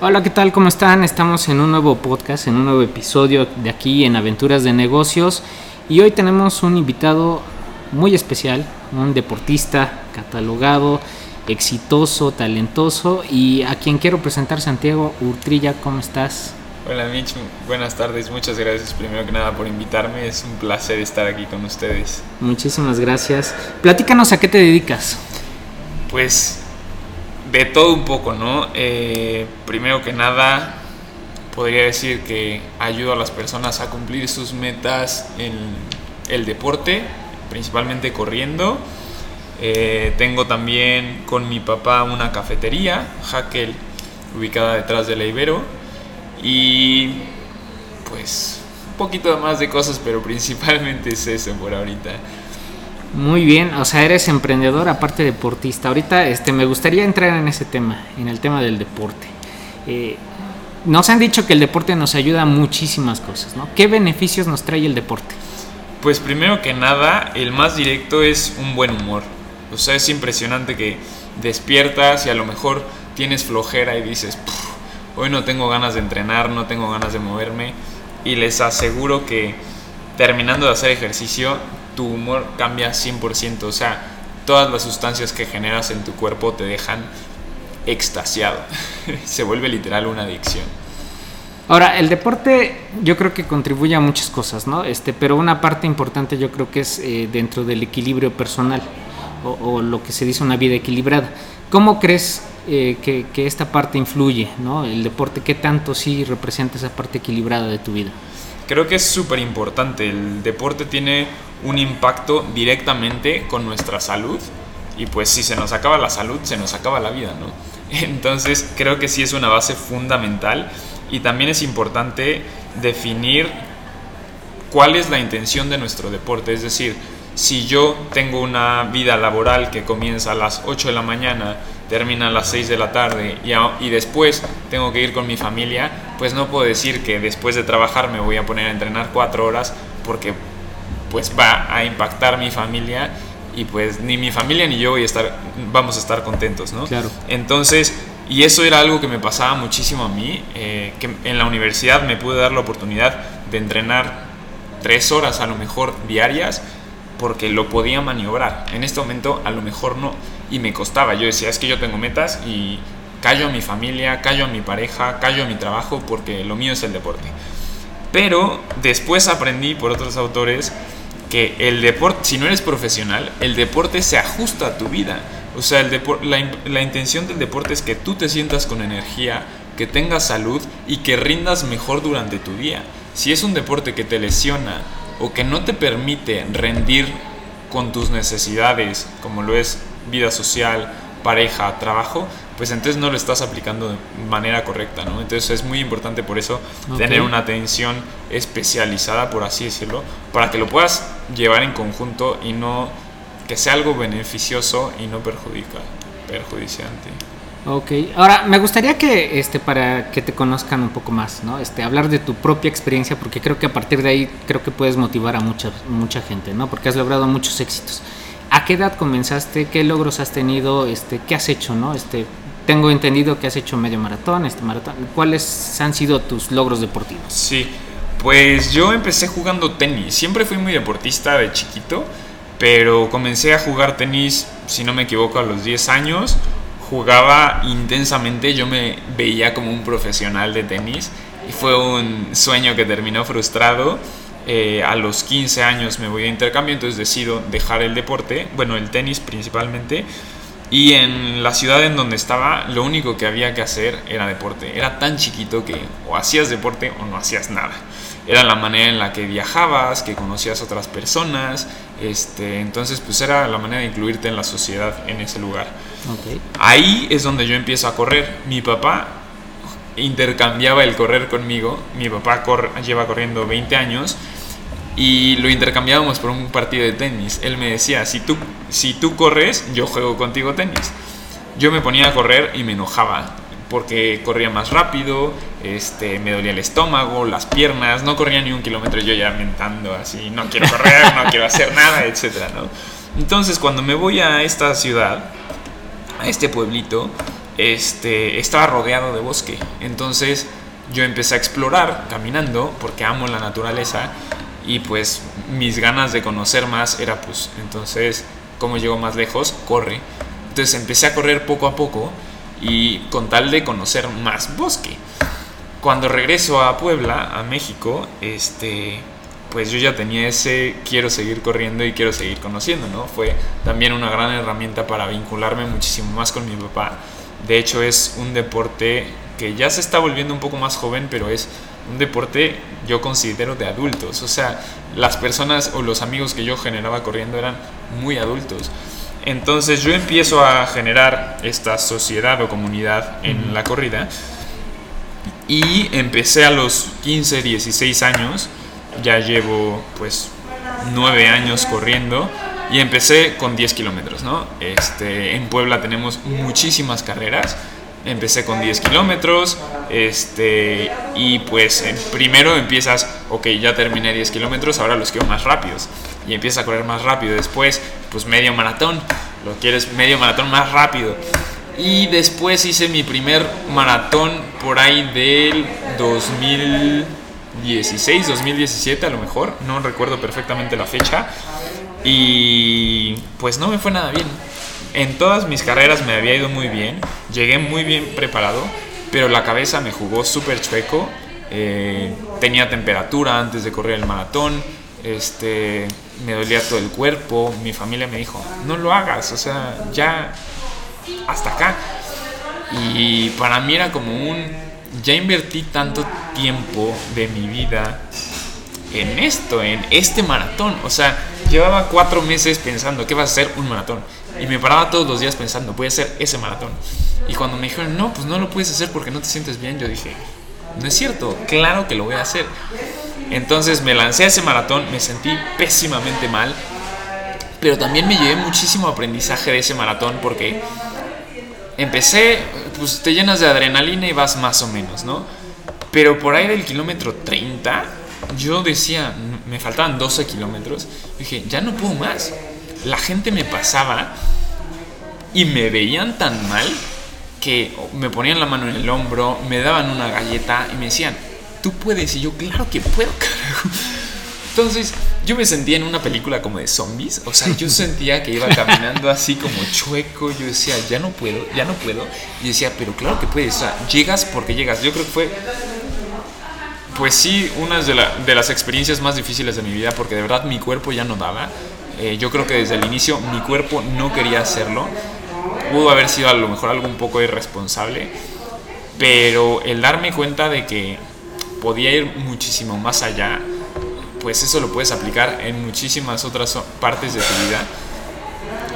Hola, ¿qué tal? ¿Cómo están? Estamos en un nuevo podcast, en un nuevo episodio de aquí en Aventuras de Negocios y hoy tenemos un invitado muy especial, un deportista catalogado, exitoso, talentoso y a quien quiero presentar Santiago Urtrilla, ¿cómo estás? Hola Mitch, buenas tardes, muchas gracias primero que nada por invitarme, es un placer estar aquí con ustedes. Muchísimas gracias. Platícanos a qué te dedicas. Pues de todo un poco, ¿no? Eh, primero que nada, podría decir que ayudo a las personas a cumplir sus metas en el deporte, principalmente corriendo. Eh, tengo también con mi papá una cafetería, Hackel, ubicada detrás de la. Y pues un poquito más de cosas, pero principalmente es eso por ahorita. Muy bien, o sea, eres emprendedor aparte deportista. Ahorita este, me gustaría entrar en ese tema, en el tema del deporte. Eh, nos han dicho que el deporte nos ayuda a muchísimas cosas, ¿no? ¿Qué beneficios nos trae el deporte? Pues primero que nada, el más directo es un buen humor. O sea, es impresionante que despiertas y a lo mejor tienes flojera y dices, hoy no tengo ganas de entrenar, no tengo ganas de moverme. Y les aseguro que terminando de hacer ejercicio tu humor cambia 100%, o sea, todas las sustancias que generas en tu cuerpo te dejan extasiado. Se vuelve literal una adicción. Ahora, el deporte yo creo que contribuye a muchas cosas, ¿no? Este, pero una parte importante yo creo que es eh, dentro del equilibrio personal o, lo que se dice una vida equilibrada. ¿Cómo crees eh, que, que, esta parte influye, ¿no? El deporte, ¿qué tanto sí representa esa parte equilibrada de tu vida? Creo que es súper importante. El deporte tiene un impacto directamente con nuestra salud y pues si se nos acaba la salud, se nos acaba la vida, ¿no? Entonces creo que sí es una base fundamental y también es importante definir cuál es la intención de nuestro deporte, es decir, si yo tengo una vida laboral que comienza a las 8 de la mañana, termina a las 6 de la tarde y, y, después tengo que ir con mi familia, pues no puedo decir que después de trabajar me voy a poner a entrenar 4 horas porque pues va a impactar mi familia y pues ni mi familia ni yo voy a estar, vamos a estar contentos, ¿no? Claro. Entonces, y eso era algo que me pasaba muchísimo a mí, eh, que en la universidad me pude dar la oportunidad de entrenar tres horas a lo mejor diarias porque lo podía maniobrar. En este momento a lo mejor no. Y me costaba. Yo decía, es que yo tengo metas y callo a mi familia, callo a mi pareja, callo a mi trabajo porque lo mío es el deporte. Pero después aprendí por otros autores que el deporte, si no eres profesional, el deporte se ajusta a tu vida. O sea, el la, la intención del deporte es que tú te sientas con energía, que tengas salud y que rindas mejor durante tu día. Si es un deporte que te lesiona o que no te permite rendir con tus necesidades, como lo es vida social, pareja, trabajo, pues entonces no lo estás aplicando de manera correcta, ¿no? Entonces es muy importante por eso tener una atención especializada, por así decirlo, para que lo puedas llevar en conjunto y no que sea algo beneficioso y no perjudica, perjudiciante. Ok, ahora me gustaría que, este, para que te conozcan un poco más, ¿no? Este, hablar de tu propia experiencia, porque creo que a partir de ahí creo que puedes motivar a mucha, mucha gente, ¿no? Porque has logrado muchos éxitos. ¿A qué edad comenzaste? ¿Qué logros has tenido? Este, ¿Qué has hecho, no? Este, tengo entendido que has hecho medio maratón, este maratón. ¿Cuáles han sido tus logros deportivos? Sí, pues yo empecé jugando tenis. Siempre fui muy deportista de chiquito, pero comencé a jugar tenis, si no me equivoco, a los 10 años. Jugaba intensamente, yo me veía como un profesional de tenis y fue un sueño que terminó frustrado. Eh, a los 15 años me voy a intercambio, entonces decido dejar el deporte, bueno, el tenis principalmente, y en la ciudad en donde estaba, lo único que había que hacer era deporte. Era tan chiquito que o hacías deporte o no hacías nada. Era la manera en la que viajabas, que conocías otras personas. Este, entonces, pues era la manera de incluirte en la sociedad en ese lugar. Ahí es donde yo empiezo a correr. Mi papá intercambiaba el correr conmigo. Mi papá lleva corriendo 20 años y lo intercambiábamos por un partido de tenis. Él me decía, si tú, si tú corres, yo juego contigo tenis. Yo me ponía a correr y me enojaba porque corría más rápido, este, me dolía el estómago, las piernas, no corría ni un kilómetro yo ya mentando así, no quiero correr, no quiero hacer nada, etc. ¿no? Entonces cuando me voy a esta ciudad, a este pueblito, este, estaba rodeado de bosque. Entonces yo empecé a explorar caminando porque amo la naturaleza y pues mis ganas de conocer más era pues entonces como llego más lejos, corre. Entonces empecé a correr poco a poco y con tal de conocer más bosque. Cuando regreso a Puebla, a México, este pues yo ya tenía ese quiero seguir corriendo y quiero seguir conociendo, ¿no? Fue también una gran herramienta para vincularme muchísimo más con mi papá. De hecho es un deporte que ya se está volviendo un poco más joven, pero es un deporte yo considero de adultos. O sea, las personas o los amigos que yo generaba corriendo eran muy adultos. Entonces yo empiezo a generar esta sociedad o comunidad en la corrida y empecé a los 15, 16 años, ya llevo pues 9 años corriendo y empecé con 10 kilómetros, ¿no? Este, en Puebla tenemos muchísimas carreras empecé con 10 kilómetros, este, y pues primero empiezas, ok, ya terminé 10 kilómetros, ahora los quiero más rápidos, y empiezas a correr más rápido, después, pues medio maratón, lo quieres medio maratón más rápido, y después hice mi primer maratón por ahí del 2016, 2017 a lo mejor, no recuerdo perfectamente la fecha, y pues no me fue nada bien en todas mis carreras me había ido muy bien, llegué muy bien preparado, pero la cabeza me jugó súper chueco. Eh, tenía temperatura antes de correr el maratón, este, me dolía todo el cuerpo. Mi familia me dijo, no lo hagas, o sea, ya hasta acá. Y para mí era como un, ya invertí tanto tiempo de mi vida en esto, en este maratón. O sea, llevaba cuatro meses pensando que va a ser un maratón. Y me paraba todos los días pensando, voy a hacer ese maratón. Y cuando me dijeron, no, pues no lo puedes hacer porque no te sientes bien, yo dije, no es cierto, claro que lo voy a hacer. Entonces me lancé a ese maratón, me sentí pésimamente mal, pero también me llevé muchísimo aprendizaje de ese maratón porque empecé, pues te llenas de adrenalina y vas más o menos, ¿no? Pero por ahí del kilómetro 30, yo decía, me faltaban 12 kilómetros, dije, ya no puedo más la gente me pasaba y me veían tan mal que me ponían la mano en el hombro, me daban una galleta y me decían, tú puedes. Y yo, claro que puedo, carajo. Entonces, yo me sentía en una película como de zombies. O sea, yo sentía que iba caminando así como chueco. Yo decía, ya no puedo, ya no puedo. Y decía, pero claro que puedes. O sea, llegas porque llegas. Yo creo que fue, pues sí, una de, de las experiencias más difíciles de mi vida porque de verdad mi cuerpo ya no daba. Eh, yo creo que desde el inicio mi cuerpo no quería hacerlo. Pudo haber sido a lo mejor algo un poco irresponsable, pero el darme cuenta de que podía ir muchísimo más allá, pues eso lo puedes aplicar en muchísimas otras partes de tu vida.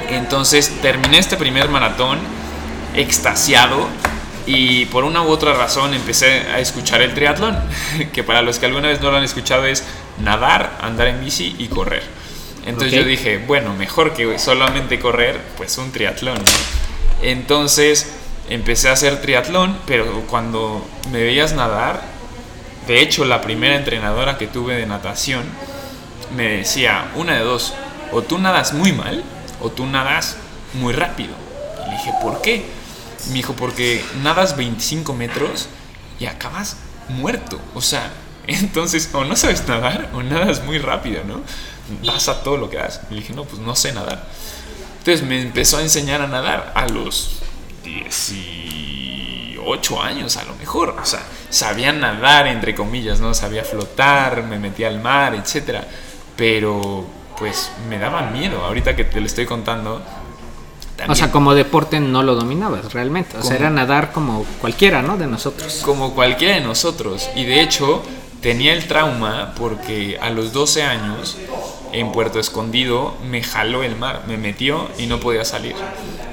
Entonces terminé este primer maratón extasiado y por una u otra razón empecé a escuchar el triatlón, que para los que alguna vez no lo han escuchado es nadar, andar en bici y correr. Entonces yo dije, bueno, mejor que solamente correr, pues un triatlón. Entonces empecé a hacer triatlón, pero cuando me veías nadar, de hecho la primera entrenadora que tuve de natación me decía, una de dos, o tú nadas muy mal o tú nadas muy rápido. Y le dije, ¿por qué? Me dijo, porque nadas 25 metros y acabas muerto. O sea, entonces o no sabes nadar o nadas muy rápido, ¿no? Vas a todo lo que das. Y le dije, no, pues no sé nadar. Entonces me empezó a enseñar a nadar a los 18 años a lo mejor. O sea, sabía nadar, entre comillas, ¿no? Sabía flotar, me metía al mar, etc. Pero pues me daba miedo. Ahorita que te lo estoy contando. O sea, como deporte no lo dominabas realmente. O sea, era nadar como cualquiera, ¿no? De nosotros. Como cualquiera de nosotros. Y de hecho, tenía el trauma porque a los 12 años en Puerto Escondido me jaló el mar, me metió y no podía salir.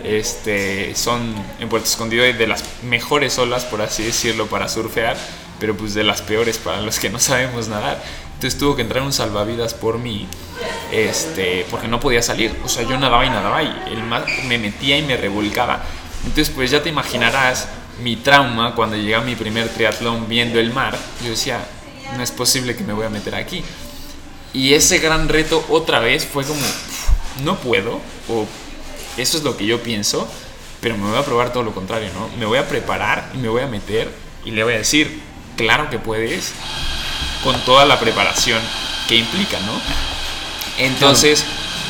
Este, son en Puerto Escondido de las mejores olas, por así decirlo, para surfear, pero pues de las peores para los que no sabemos nadar. Entonces tuvo que entrar un salvavidas por mí, este, porque no podía salir. O sea, yo nadaba y nadaba y el mar me metía y me revolcaba. Entonces, pues ya te imaginarás mi trauma cuando llegué a mi primer triatlón viendo el mar. Yo decía, no es posible que me voy a meter aquí. Y ese gran reto otra vez fue como, no puedo, o eso es lo que yo pienso, pero me voy a probar todo lo contrario, ¿no? Me voy a preparar y me voy a meter y le voy a decir, claro que puedes, con toda la preparación que implica, ¿no? Entonces,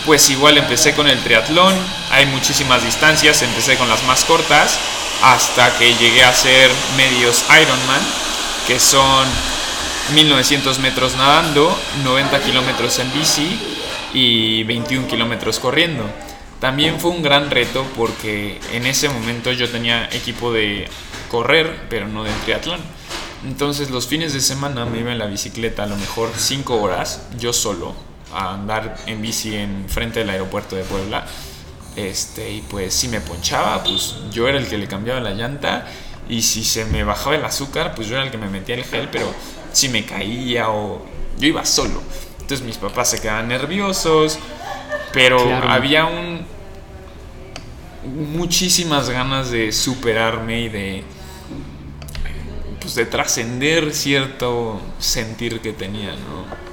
pues igual empecé con el triatlón, hay muchísimas distancias, empecé con las más cortas, hasta que llegué a hacer medios Ironman, que son 1900 metros nadando, 90 kilómetros en bici y 21 kilómetros corriendo. También fue un gran reto porque en ese momento yo tenía equipo de correr, pero no de triatlón. Entonces los fines de semana me iba en la bicicleta a lo mejor 5 horas, yo solo, a andar en bici en frente del aeropuerto de Puebla. Este, y pues si me ponchaba, pues yo era el que le cambiaba la llanta. Y si se me bajaba el azúcar, pues yo era el que me metía el gel, pero si me caía o yo iba solo. Entonces mis papás se quedaban nerviosos, pero había un muchísimas ganas de superarme y de pues de trascender cierto sentir que tenía, ¿no?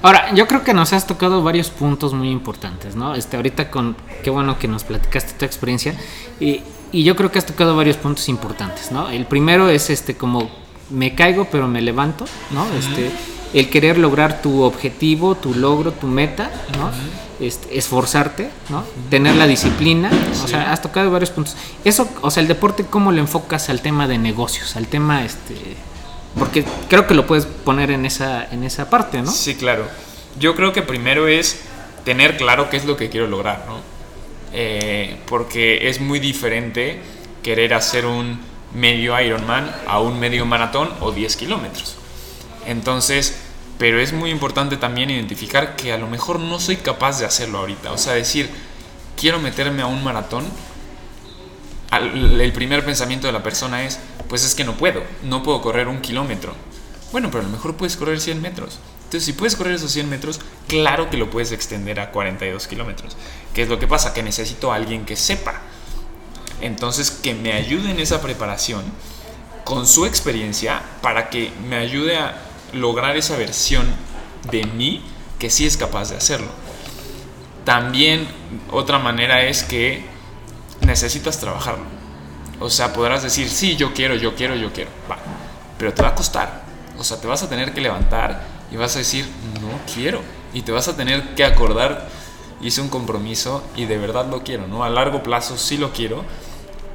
Ahora, yo creo que nos has tocado varios puntos muy importantes, ¿no? Este, ahorita con, qué bueno que nos platicaste tu experiencia, y, y yo creo que has tocado varios puntos importantes, ¿no? El primero es este, como me caigo pero me levanto, ¿no? Este, el querer lograr tu objetivo, tu logro, tu meta, ¿no? Este, esforzarte, ¿no? Tener la disciplina, o sea, has tocado varios puntos. Eso, o sea, el deporte, ¿cómo lo enfocas al tema de negocios, al tema, este, porque creo que lo puedes poner en esa, en esa parte, ¿no? Sí, claro. Yo creo que primero es tener claro qué es lo que quiero lograr, ¿no? Eh, porque es muy diferente querer hacer un medio Ironman a un medio maratón o 10 kilómetros. Entonces, pero es muy importante también identificar que a lo mejor no soy capaz de hacerlo ahorita. O sea, decir, quiero meterme a un maratón, el primer pensamiento de la persona es, pues es que no puedo, no puedo correr un kilómetro. Bueno, pero a lo mejor puedes correr 100 metros. Entonces, si puedes correr esos 100 metros, claro que lo puedes extender a 42 kilómetros. ¿Qué es lo que pasa? Que necesito a alguien que sepa. Entonces, que me ayude en esa preparación con su experiencia para que me ayude a lograr esa versión de mí que sí es capaz de hacerlo. También otra manera es que necesitas trabajarlo. O sea, podrás decir, sí, yo quiero, yo quiero, yo quiero. Va. Pero te va a costar. O sea, te vas a tener que levantar y vas a decir, no quiero. Y te vas a tener que acordar, hice un compromiso y de verdad lo quiero, ¿no? A largo plazo sí lo quiero.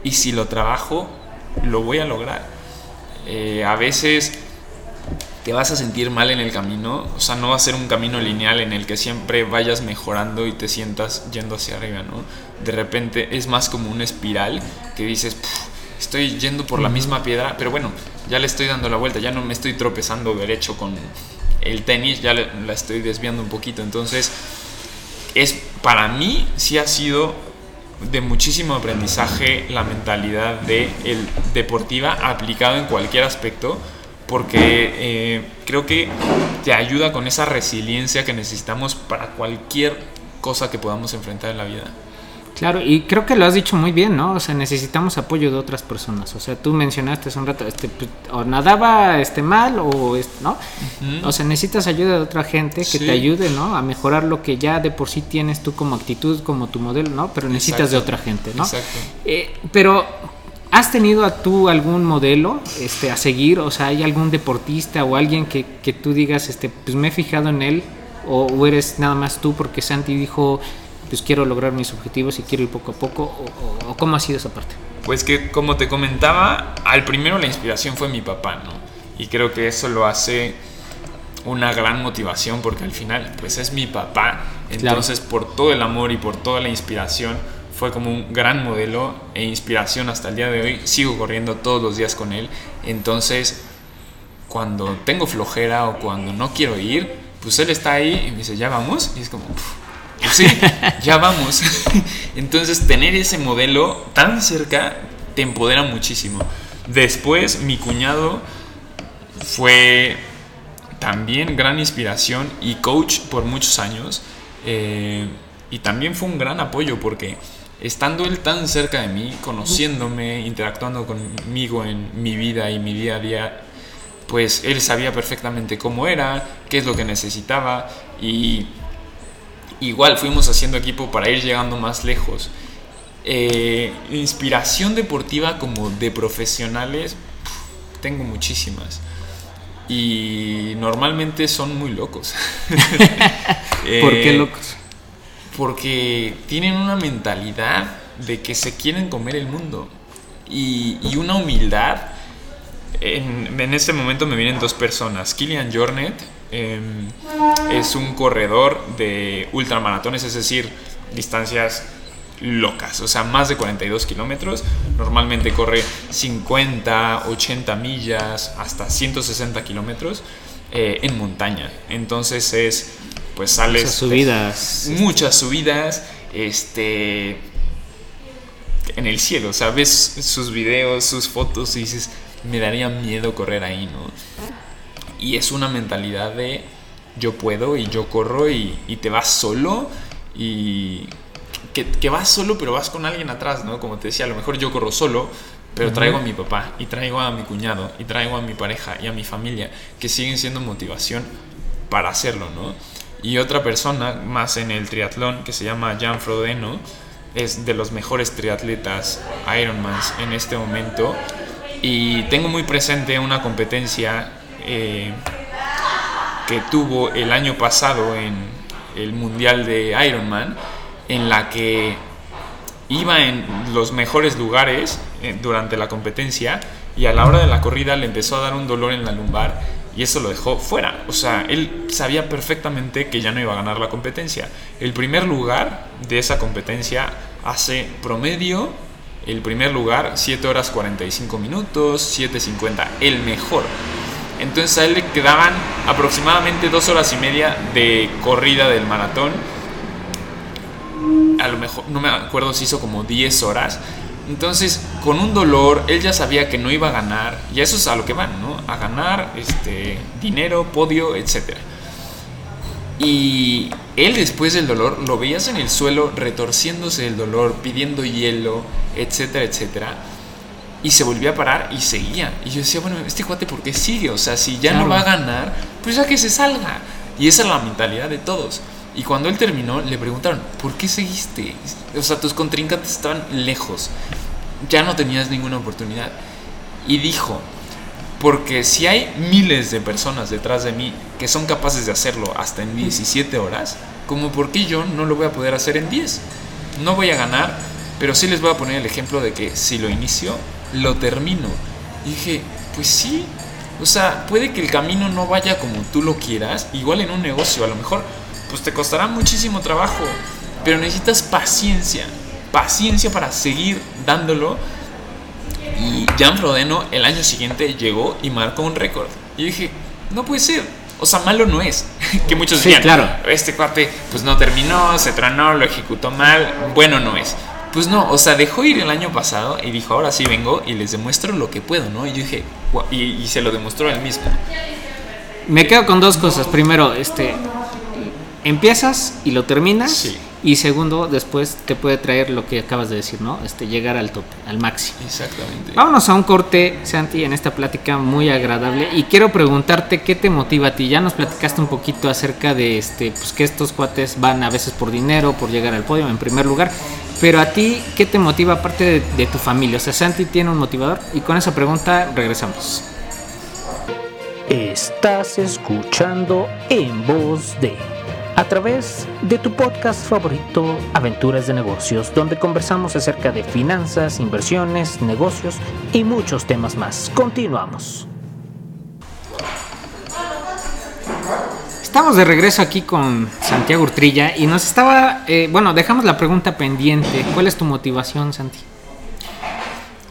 Y si lo trabajo, lo voy a lograr. Eh, a veces te vas a sentir mal en el camino, o sea, no va a ser un camino lineal en el que siempre vayas mejorando y te sientas yendo hacia arriba, ¿no? De repente es más como una espiral que dices, estoy yendo por la misma piedra, pero bueno, ya le estoy dando la vuelta, ya no me estoy tropezando derecho con el tenis, ya la estoy desviando un poquito, entonces es para mí sí ha sido de muchísimo aprendizaje la mentalidad de el deportiva aplicado en cualquier aspecto porque eh, creo que te ayuda con esa resiliencia que necesitamos para cualquier cosa que podamos enfrentar en la vida. Claro, y creo que lo has dicho muy bien, ¿no? O sea, necesitamos apoyo de otras personas. O sea, tú mencionaste hace un rato, este, pues, o nadaba este mal o, ¿no? O sea, necesitas ayuda de otra gente que te ayude, ¿no? A mejorar lo que ya de por sí tienes tú como actitud, como tu modelo, ¿no? Pero necesitas de otra gente, ¿no? Exacto. Eh, pero ¿Has tenido a tú algún modelo este, a seguir? O sea, ¿hay algún deportista o alguien que, que tú digas, este, pues me he fijado en él? O, eres nada más tú porque Santi dijo, pues quiero lograr mis objetivos y quiero ir poco a poco? ¿O, cómo ha sido esa parte? Pues que, como te comentaba, al primero la inspiración fue mi papá, ¿no? Y creo que eso lo hace una gran motivación porque al final, pues es mi papá. Entonces, por todo el amor y por toda la inspiración, fue como un gran modelo e inspiración hasta el día de hoy. Sigo corriendo todos los días con él. Entonces, cuando tengo flojera o cuando no quiero ir, pues él está ahí y me dice, ya vamos. Y es como, pues sí, ya vamos. Entonces, tener ese modelo tan cerca te empodera muchísimo. Después, mi cuñado fue también gran inspiración y coach por muchos años. Eh, y también fue un gran apoyo porque estando él tan cerca de mí, conociéndome, interactuando conmigo en mi vida y mi día a día, pues él sabía perfectamente cómo era, qué es lo que necesitaba y igual fuimos haciendo equipo para ir llegando más lejos. Eh, inspiración deportiva como de profesionales, tengo muchísimas. Y normalmente son muy locos. ¿Por qué locos? Porque tienen una mentalidad de que se quieren comer el mundo. Y, y una humildad. En, en, este momento me vienen dos personas. Kilian Jornet eh, es un corredor de ultramaratones, es decir, distancias locas, o sea, más de 42 kilómetros. Normalmente corre 50, 80 millas, hasta 160 kilómetros eh, en montaña. Entonces es, pues sales... Muchas subidas. Muchas subidas, este... En el cielo, o sea, ves sus videos, sus fotos y dices, me daría miedo correr ahí, ¿no? Y es una mentalidad de yo puedo y yo corro y, y te vas solo y que, vas solo, pero vas con alguien atrás, ¿no? Como te decía, a lo mejor yo corro solo, pero traigo a mi papá y traigo a mi cuñado y traigo a mi pareja y a mi familia, que siguen siendo motivación para hacerlo, ¿no? Y otra persona más en el triatlón que se llama Jan Frodeno, es de los mejores triatletas Ironmans en este momento. Y tengo muy presente una competencia eh, que tuvo el año pasado en el Mundial de Ironman en la que iba en los mejores lugares eh, durante la competencia y a la hora de la corrida le empezó a dar un dolor en la lumbar y eso lo dejó fuera. O sea, él sabía perfectamente que ya no iba a ganar la competencia. El primer lugar de esa competencia hace promedio, el primer lugar 7 horas 45 minutos, 7.50, el mejor. Entonces a él le quedaban aproximadamente 2 horas y media de corrida del maratón a lo mejor, no me acuerdo si hizo como 10 horas. Entonces, con un dolor, él ya sabía que no iba a ganar, y eso es a lo que van, ¿no? A ganar este, dinero, podio, etc. Y él después del dolor, lo veías en el suelo retorciéndose del dolor, pidiendo hielo, etcétera, etcétera. Y se volvía a parar y seguía. Y yo decía, bueno, este cuate, ¿por qué sigue? O sea, si ya no va a ganar, pues ya que se salga. Y esa es la mentalidad de todos. Y cuando él terminó, le preguntaron, ¿por qué seguiste? O sea, tus contrincantes estaban lejos. Ya no tenías ninguna oportunidad. Y dijo, porque si hay miles de personas detrás de mí que son capaces de hacerlo hasta en 17 horas, como por qué yo no lo voy a poder hacer en 10? No voy a ganar, pero sí les voy a poner el ejemplo de que si lo inicio, lo termino. Y dije, pues sí. O sea, puede que el camino no vaya como tú lo quieras, igual en un negocio, a lo mejor pues te costará muchísimo trabajo, pero necesitas paciencia, paciencia para seguir dándolo. Y Jan Frodeno el año siguiente llegó y marcó un récord. Y dije, no puede ser. O sea, malo no es. que muchos sí, claro. este cuate pues no terminó, se tronó, lo ejecutó mal. Bueno no es. Pues no, o sea, dejó ir el año pasado y dijo, ahora sí vengo y les demuestro lo que puedo, ¿no? Y yo dije, y, y se lo demostró él mismo. Me quedo con dos cosas. Primero, este, empiezas y lo terminas. Y segundo, después te puede traer lo que acabas de decir, ¿no? Este, llegar al tope, al máximo. Exactamente. Vámonos a un corte, Santi, en esta plática muy agradable. Y quiero preguntarte qué te motiva a ti. Ya nos platicaste un poquito acerca de este, pues que estos cuates van a veces por dinero, por llegar al podio en primer lugar. Pero a ti, ¿qué te motiva aparte de, de tu familia? O sea, Santi tiene un motivador. Y con esa pregunta regresamos. Estás escuchando en voz de a través de tu podcast favorito Aventuras de Negocios, donde conversamos acerca de finanzas, inversiones, negocios y muchos temas más. Continuamos. Estamos de regreso aquí con Santiago Urtrilla y nos estaba, eh, bueno, dejamos la pregunta pendiente. ¿Cuál es tu motivación, Santi?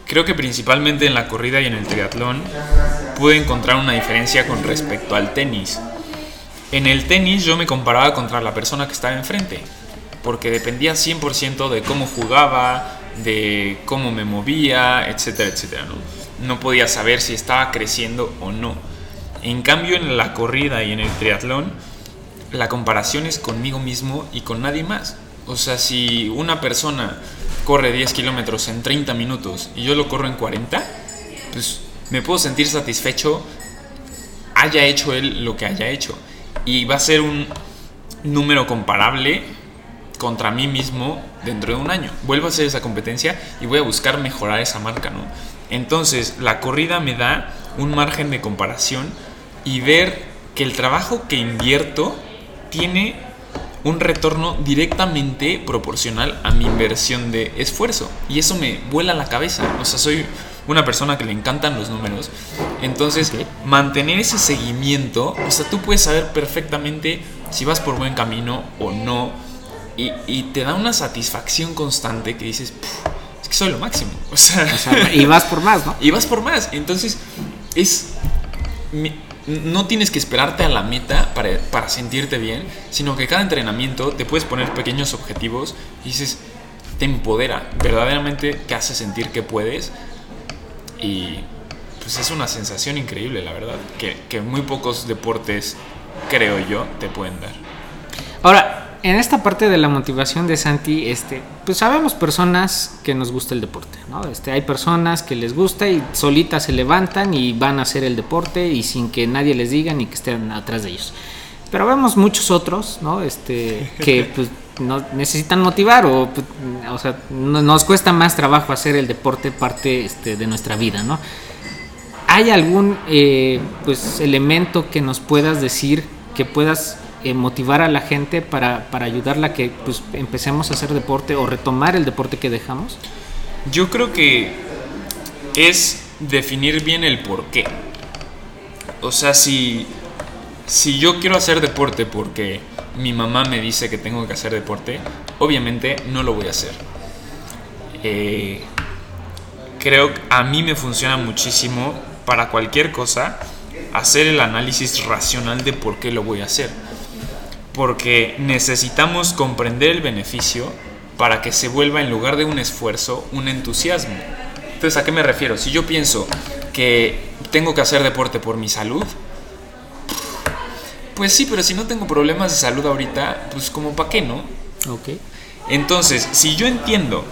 Creo que principalmente en la corrida y en el triatlón pude encontrar una diferencia con respecto al tenis. En el tenis yo me comparaba contra la persona que estaba enfrente, porque dependía 100% de cómo jugaba, de cómo me movía, etcétera, etcétera. ¿no? no podía saber si estaba creciendo o no. En cambio en la corrida y en el triatlón, la comparación es conmigo mismo y con nadie más. O sea, si una persona corre 10 kilómetros en 30 minutos y yo lo corro en 40, pues me puedo sentir satisfecho haya hecho él lo que haya hecho y va a ser un número comparable contra mí mismo dentro de un año. Vuelvo a hacer esa competencia y voy a buscar mejorar esa marca, ¿no? Entonces, la corrida me da un margen de comparación y ver que el trabajo que invierto tiene un retorno directamente proporcional a mi inversión de esfuerzo. Y eso me vuela la cabeza. O sea, soy una persona que le encantan los números. Entonces, mantener ese seguimiento, o sea, tú puedes saber perfectamente si vas por buen camino o no. Y, te da una satisfacción constante que dices, es que soy lo máximo. O sea, y vas por más, ¿no? Y vas por más. Entonces, es no tienes que esperarte a la meta para, sentirte bien, sino que cada entrenamiento te puedes poner pequeños objetivos y dices, te empodera, verdaderamente te hace sentir que puedes y pues es una sensación increíble, la verdad, que, que muy pocos deportes, creo yo, te pueden dar. Ahora, en esta parte de la motivación de Santi, este, pues sabemos personas que nos gusta el deporte, ¿no? Este, hay personas que les gusta y solitas se levantan y van a hacer el deporte y sin que nadie les diga ni que estén atrás de ellos. Pero vemos muchos otros, ¿no? Este, que pues no, necesitan motivar o, pues, o sea, nos cuesta más trabajo hacer el deporte parte este, de nuestra vida, ¿no? ¿Hay algún eh, pues elemento que nos puedas decir que puedas eh, motivar a la gente para, ayudarla a que pues, empecemos a hacer deporte o retomar el deporte que dejamos? Yo creo que es definir bien el por qué. O sea, si, si yo quiero hacer deporte porque mi mamá me dice que tengo que hacer deporte, obviamente no lo voy a hacer. Eh, creo que a mí me funciona muchísimo para cualquier cosa hacer el análisis racional de por qué lo voy a hacer porque necesitamos comprender el beneficio para que se vuelva en lugar de un esfuerzo un entusiasmo. Entonces, ¿a qué me refiero? Si yo pienso que tengo que hacer deporte por mi salud, pues sí, pero si no tengo problemas de salud ahorita, pues como para qué, ¿no? Ok. Entonces, si yo entiendo,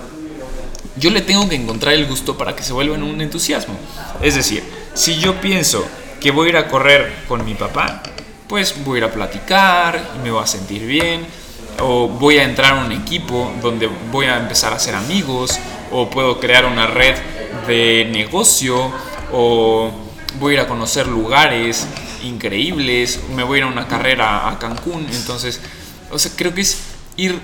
yo le tengo que encontrar el gusto para que se vuelva en un entusiasmo. Es decir, si yo pienso que voy a ir a correr con mi papá, pues voy a ir a platicar y me voy a sentir bien, o voy a entrar a un equipo donde voy a empezar a hacer amigos, o puedo crear una red de negocio, o voy a ir a conocer lugares increíbles, me voy a ir a una carrera a Cancún, entonces, o sea, creo que es ir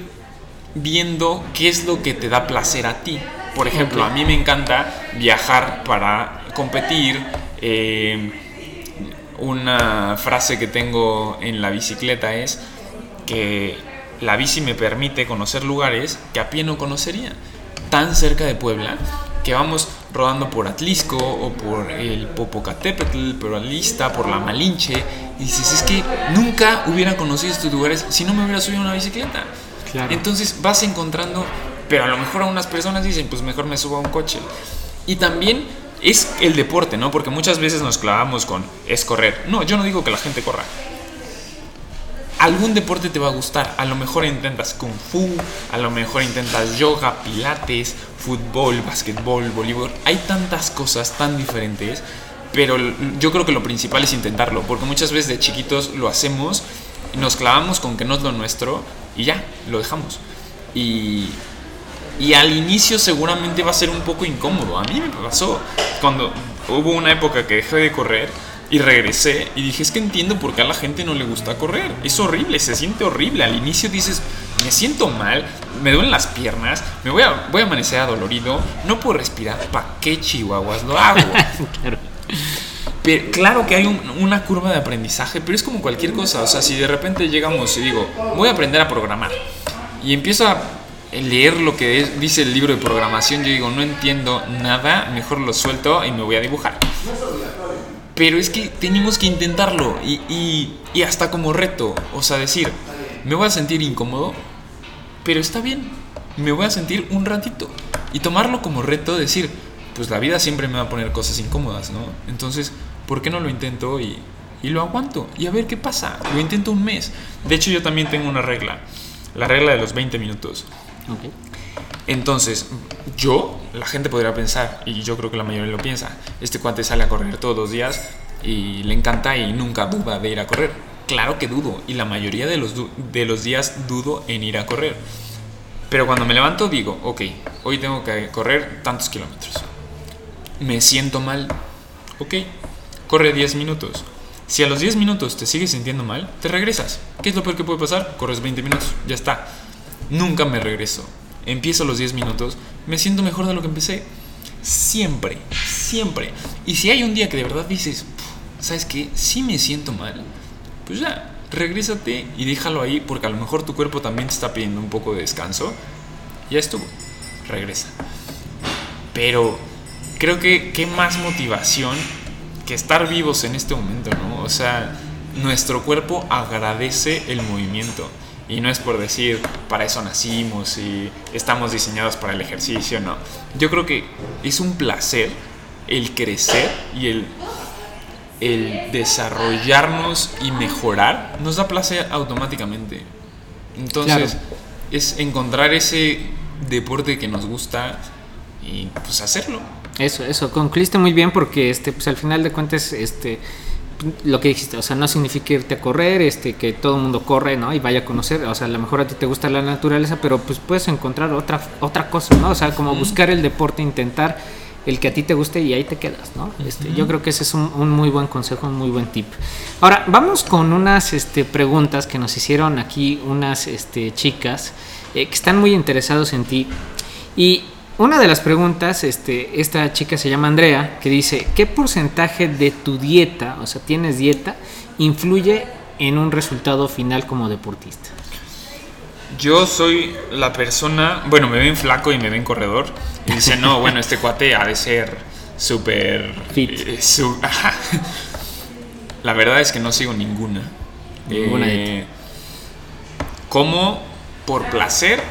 viendo qué es lo que te da placer a ti. Por ejemplo, a mí me encanta viajar para competir, eh, una frase que tengo en la bicicleta es que la bici me permite conocer lugares que a pie no conocería. Tan cerca de Puebla que vamos rodando por Atlisco o por el Popocatépetl, por Alista, por la Malinche. Y dices, es que nunca hubiera conocido estos lugares si no me hubiera subido a una bicicleta. Entonces vas encontrando, pero a lo mejor a unas personas dicen, pues mejor me subo a un coche. Y también es el deporte, ¿no? Porque muchas veces nos clavamos con es correr. No, yo no digo que la gente corra. Algún deporte te va a gustar. A lo mejor intentas kung fu, a lo mejor intentas yoga, pilates, fútbol, básquetbol, voleibol. Hay tantas cosas tan diferentes, pero yo creo que lo principal es intentarlo, porque muchas veces de chiquitos lo hacemos, nos clavamos con que no es lo nuestro y ya, lo dejamos. Y y al inicio seguramente va a ser un poco incómodo. A mí me pasó cuando hubo una época que dejé de correr y regresé y dije, es que entiendo por qué a la gente no le gusta correr. Es horrible, se siente horrible. Al inicio dices, me siento mal, me duelen las piernas, me voy a, voy a amanecer adolorido, no puedo respirar. ¿Para qué chihuahuas lo hago? claro. Pero, claro que hay una curva de aprendizaje, pero es como cualquier cosa. O sea, si de repente llegamos y digo, voy a aprender a programar y empiezo a leer lo que dice el libro de programación, yo digo, no entiendo nada, mejor lo suelto y me voy a dibujar. Pero es que tenemos que intentarlo y, y, hasta como reto, o sea, decir, me voy a sentir incómodo, pero está bien, me voy a sentir un ratito y tomarlo como reto, decir, pues la vida siempre me va a poner cosas incómodas, ¿no? Entonces, ¿por qué no lo intento y, y lo aguanto? Y a ver qué pasa. Lo intento un mes. De hecho, yo también tengo una regla, la regla de los 20 minutos. Entonces, yo, la gente podría pensar, y yo creo que la mayoría lo piensa, este cuate sale a correr todos los días y le encanta y nunca duda de ir a correr. Claro que dudo, y la mayoría de los, de los días dudo en ir a correr. Pero cuando me levanto digo, ok, hoy tengo que correr tantos kilómetros. Me siento mal. Ok, corre 10 minutos. Si a los 10 minutos te sigues sintiendo mal, te regresas. ¿Qué es lo peor que puede pasar? Corres 20 minutos, ya está. Nunca me regreso. Empiezo los 10 minutos, me siento mejor de lo que empecé. Siempre, siempre. Y si hay un día que de verdad dices, ¿sabes qué? Sí me siento mal, pues ya, regrésate y déjalo ahí porque a lo mejor tu cuerpo también te está pidiendo un poco de descanso. Ya estuvo, regresa. Pero creo que qué más motivación que estar vivos en este momento, ¿no? O sea, nuestro cuerpo agradece el movimiento. Y no es por decir, para eso nacimos y estamos diseñados para el ejercicio, no. Yo creo que es un placer el crecer y el, el desarrollarnos y mejorar, nos da placer automáticamente. Entonces, es encontrar ese deporte que nos gusta y pues hacerlo. Eso, eso, concluiste muy bien porque este, pues al final de cuentas, este, lo que dijiste, o sea, no significa irte a correr, este, que todo el mundo corre, ¿no? Y vaya a conocer, o sea, a lo mejor a ti te gusta la naturaleza, pero pues puedes encontrar otra, otra cosa, ¿no? O sea, como buscar el deporte, intentar el que a ti te guste y ahí te quedas, ¿no? Este, Yo creo que ese es un, muy buen consejo, un muy buen tip. Ahora, vamos con unas este, preguntas que nos hicieron aquí unas este, chicas eh, que están muy interesados en ti. Y una de las preguntas, este, esta chica se llama Andrea, que dice, ¿qué porcentaje de tu dieta, o sea, tienes dieta, influye en un resultado final como deportista? Yo soy la persona, bueno, me ven flaco y me ven corredor, y dice, no, bueno, este cuate ha de ser súper... Fit. eh, su- la verdad es que no sigo ninguna. Ninguna Eh, como por placer,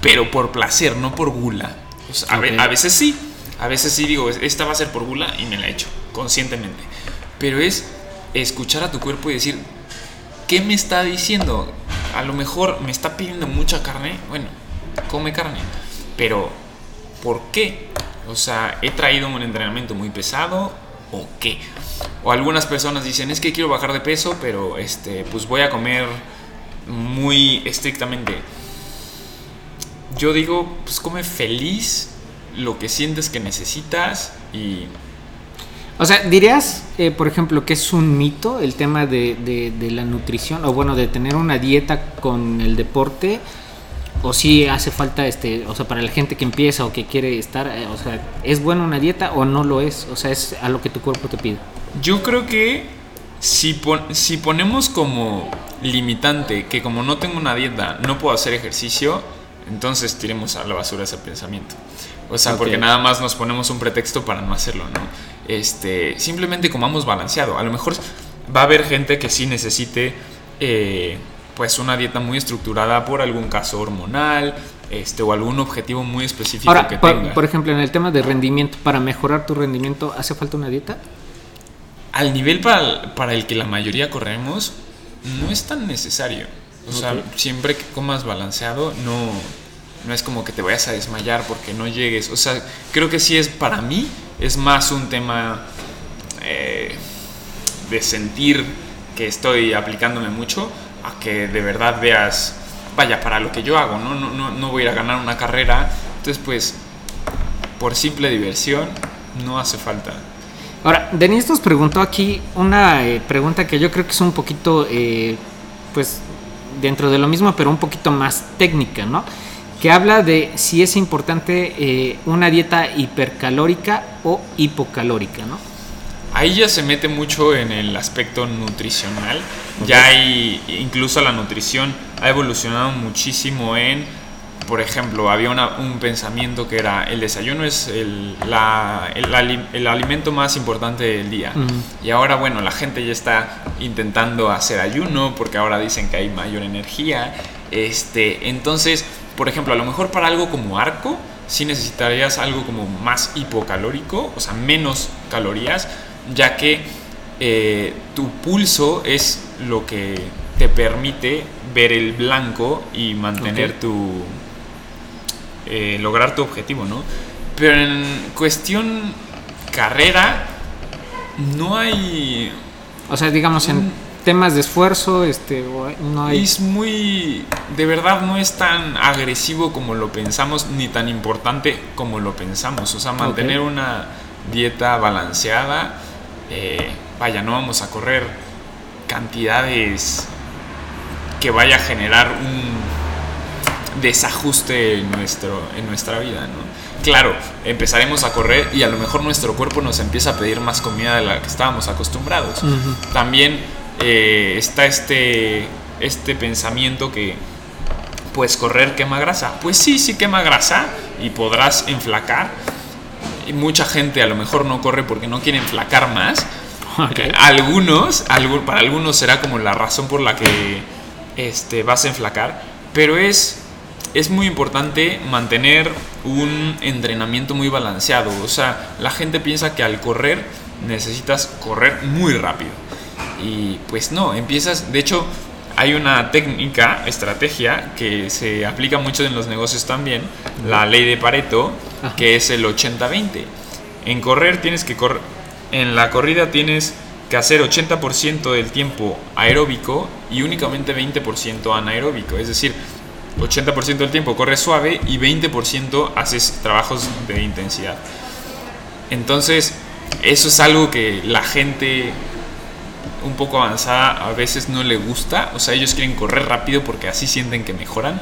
pero por placer, no por gula. O sea, a veces sí, a veces sí digo, esta va a ser por gula y me la echo, conscientemente. Pero es escuchar a tu cuerpo y decir, ¿qué me está diciendo? A lo mejor me está pidiendo mucha carne, bueno, come carne, pero ¿por qué? O sea, he traído un entrenamiento muy pesado o qué? O algunas personas dicen, es que quiero bajar de peso, pero este, pues voy a comer muy estrictamente. Yo digo, pues come feliz lo que sientes que necesitas y O sea, ¿dirías, eh, por ejemplo, que es un mito el tema de, de- de la nutrición? O bueno, de tener una dieta con el deporte. ¿O si hace falta, este, o sea, para la gente que empieza o que quiere estar, eh, o sea, ¿es buena una dieta o no lo es? O sea, es a lo que tu cuerpo te pide. Yo creo que si, pon- si ponemos como limitante que como no tengo una dieta no puedo hacer ejercicio, entonces tiremos a la basura ese pensamiento. O sea, porque nada más nos ponemos un pretexto para no hacerlo, ¿no? Este, simplemente comamos balanceado. A lo mejor va a haber gente que sí necesite eh, pues una dieta muy estructurada por algún caso hormonal, este, o algún objetivo muy específico Ahora, que por, tenga. por ejemplo, en el tema de rendimiento, para mejorar tu rendimiento, ¿hace falta una dieta? al nivel para para el que la mayoría corremos, no es tan necesario. O sea, siempre que comas balanceado, no, no es como que te vayas a desmayar porque no llegues. O sea, creo que sí es para mí, es más un tema eh, de sentir que estoy aplicándome mucho a que de verdad veas, vaya, para lo que yo hago, ¿no? No, no, no voy a ir a ganar una carrera. Entonces, pues, por simple diversión, no hace falta. Ahora, Denise nos preguntó aquí una eh, pregunta que yo creo que es un poquito, eh, pues, dentro de lo mismo, pero un poquito más técnica, ¿no? Que habla de si es importante eh, una dieta hipercalórica o hipocalórica, ¿no? Ahí ya se mete mucho en el aspecto nutricional. Ya hay, incluso la nutrición ha evolucionado muchísimo en, por ejemplo, había una- un pensamiento que era el desayuno es el, la- el ali- el alimento más importante del día. Y ahora, bueno, la gente ya está intentando hacer ayuno porque ahora dicen que hay mayor energía. Este, entonces, por ejemplo, a lo mejor para algo como arco, sí necesitarías algo como más hipocalórico, o sea, menos calorías, ya que eh, tu pulso es lo que te permite ver el blanco y mantener tu. Eh, lograr tu objetivo, ¿no? Pero en cuestión carrera, no hay. O sea, digamos, en, temas de esfuerzo, este, no hay... Es muy, de verdad no es tan agresivo como lo pensamos, ni tan importante como lo pensamos. O sea, mantener una dieta balanceada, eh, vaya, no vamos a correr cantidades que vaya a generar un desajuste en, nuestro, en nuestra vida, ¿no? Claro, empezaremos a correr y a lo mejor nuestro cuerpo nos empieza a pedir más comida de la que estábamos acostumbrados. También eh, está este, este pensamiento que pues correr quema grasa. Pues sí, sí quema grasa y podrás enflacar. Y mucha gente a lo mejor no corre porque no quiere enflacar más. Algunos, para algunos será como la razón por la que este, vas a enflacar. Pero es, es muy importante mantener un entrenamiento muy balanceado. O sea, la gente piensa que al correr necesitas correr muy rápido. Y pues no, empiezas, de hecho, hay una técnica, estrategia que se aplica mucho en los negocios también, la ley de Pareto, que es el 80-20. En correr tienes que correr, en la corrida tienes que hacer 80% del tiempo aeróbico y únicamente 20% anaeróbico, es decir, 80% del tiempo corres suave y 20% haces trabajos de intensidad. Entonces, eso es algo que la gente un poco avanzada a veces no le gusta, o sea, ellos quieren correr rápido porque así sienten que mejoran.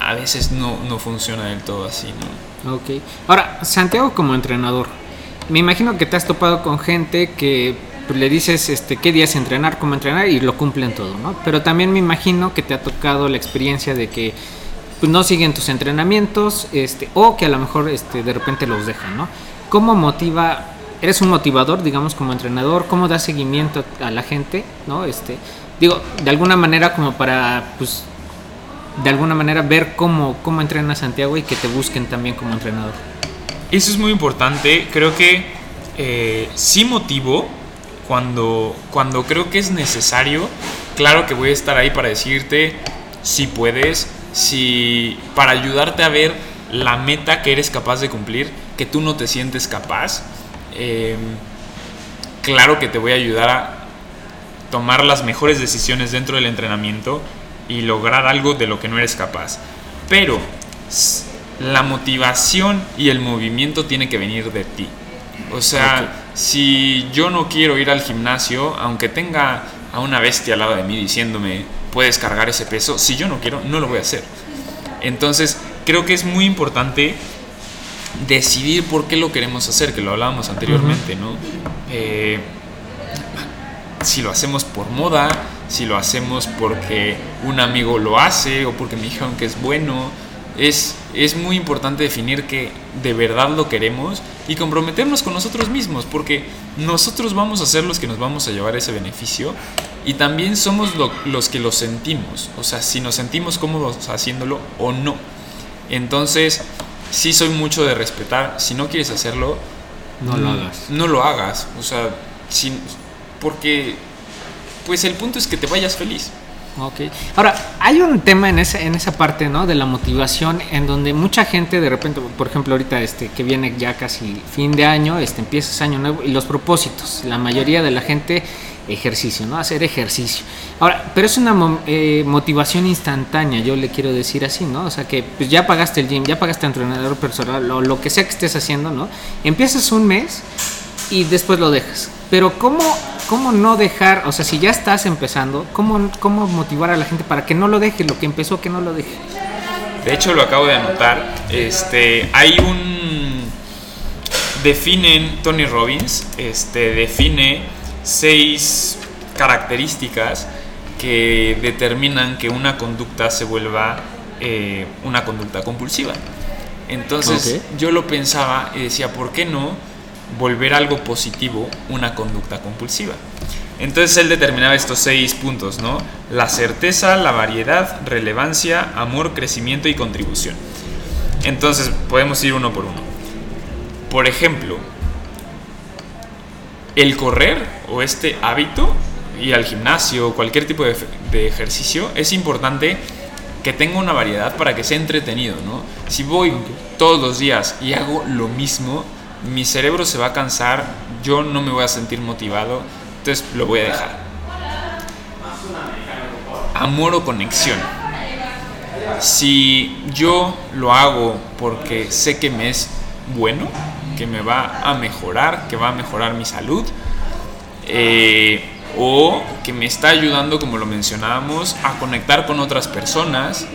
A veces no, no funciona del todo así, ¿no? Ok. Ahora, Santiago como entrenador, me imagino que te has topado con gente que pues, le dices este, qué días entrenar, cómo entrenar y lo cumplen todo, ¿no? Pero también me imagino que te ha tocado la experiencia de que pues, no siguen tus entrenamientos este, o que a lo mejor este, de repente los dejan, ¿no? ¿Cómo motiva eres un motivador, digamos, como entrenador, cómo das seguimiento a la gente, ¿no? Este, digo, de alguna manera como para, pues, de alguna manera ver cómo, cómo entrena Santiago y que te busquen también como entrenador. Eso es muy importante, creo que eh, sí motivo cuando, cuando creo que es necesario, claro que voy a estar ahí para decirte si puedes, si para ayudarte a ver la meta que eres capaz de cumplir, que tú no te sientes capaz Em, claro que te voy a ayudar a tomar las mejores decisiones dentro del entrenamiento y lograr algo de lo que no eres capaz. Pero la motivación y el movimiento tiene que venir de ti. O sea, si yo no quiero ir al gimnasio, aunque tenga a una bestia al lado de mí diciéndome, puedes cargar ese peso, si yo no quiero, no lo voy a hacer. Entonces, creo que es muy importante decidir por qué lo queremos hacer, que lo hablábamos anteriormente, ¿no? Eh, si lo hacemos por moda, si lo hacemos porque un amigo lo hace o porque me dijeron que es bueno, es, es muy importante definir que de verdad lo queremos y comprometernos con nosotros mismos, porque nosotros vamos a ser los que nos vamos a llevar ese beneficio y también somos los que lo sentimos, o sea, si nos sentimos cómodos haciéndolo o no. Entonces, sí soy mucho de respetar. Si no quieres hacerlo, no lo hagas. No lo hagas. O sea, sin, porque pues el punto es que te vayas feliz. Ok. Ahora, hay un tema en esa, en esa parte, ¿no? De la motivación, en donde mucha gente de repente, por ejemplo, ahorita este, que viene ya casi fin de año, este, empiezas año nuevo, y los propósitos. La mayoría de la gente ejercicio, ¿no? Hacer ejercicio. Ahora, pero es una eh, motivación instantánea, yo le quiero decir así, ¿no? O sea, que pues ya pagaste el gym, ya pagaste entrenador personal, o lo que sea que estés haciendo, ¿no? Empiezas un mes y después lo dejas. Pero ¿cómo, cómo no dejar, o sea, si ya estás empezando, ¿cómo, cómo motivar a la gente para que no lo deje, lo que empezó, que no lo deje? De hecho, lo acabo de anotar. Este, hay un... Definen, Tony Robbins, este, define seis características que determinan que una conducta se vuelva eh, una conducta compulsiva. Entonces yo lo pensaba y decía, ¿por qué no volver algo positivo una conducta compulsiva? Entonces él determinaba estos seis puntos, ¿no? La certeza, la variedad, relevancia, amor, crecimiento y contribución. Entonces podemos ir uno por uno. Por ejemplo, el correr o este hábito, ir al gimnasio o cualquier tipo de, ejercicio, es importante que tenga una variedad para que sea entretenido, ¿no? Si voy todos los días y hago lo mismo, mi cerebro se va a cansar, yo no me voy a sentir motivado, entonces lo voy a dejar. amor o conexión. Si yo lo hago porque sé que me es bueno, que me va a mejorar, que va a mejorar mi salud, eh, o que me está ayudando, como lo mencionábamos, a conectar con otras personas,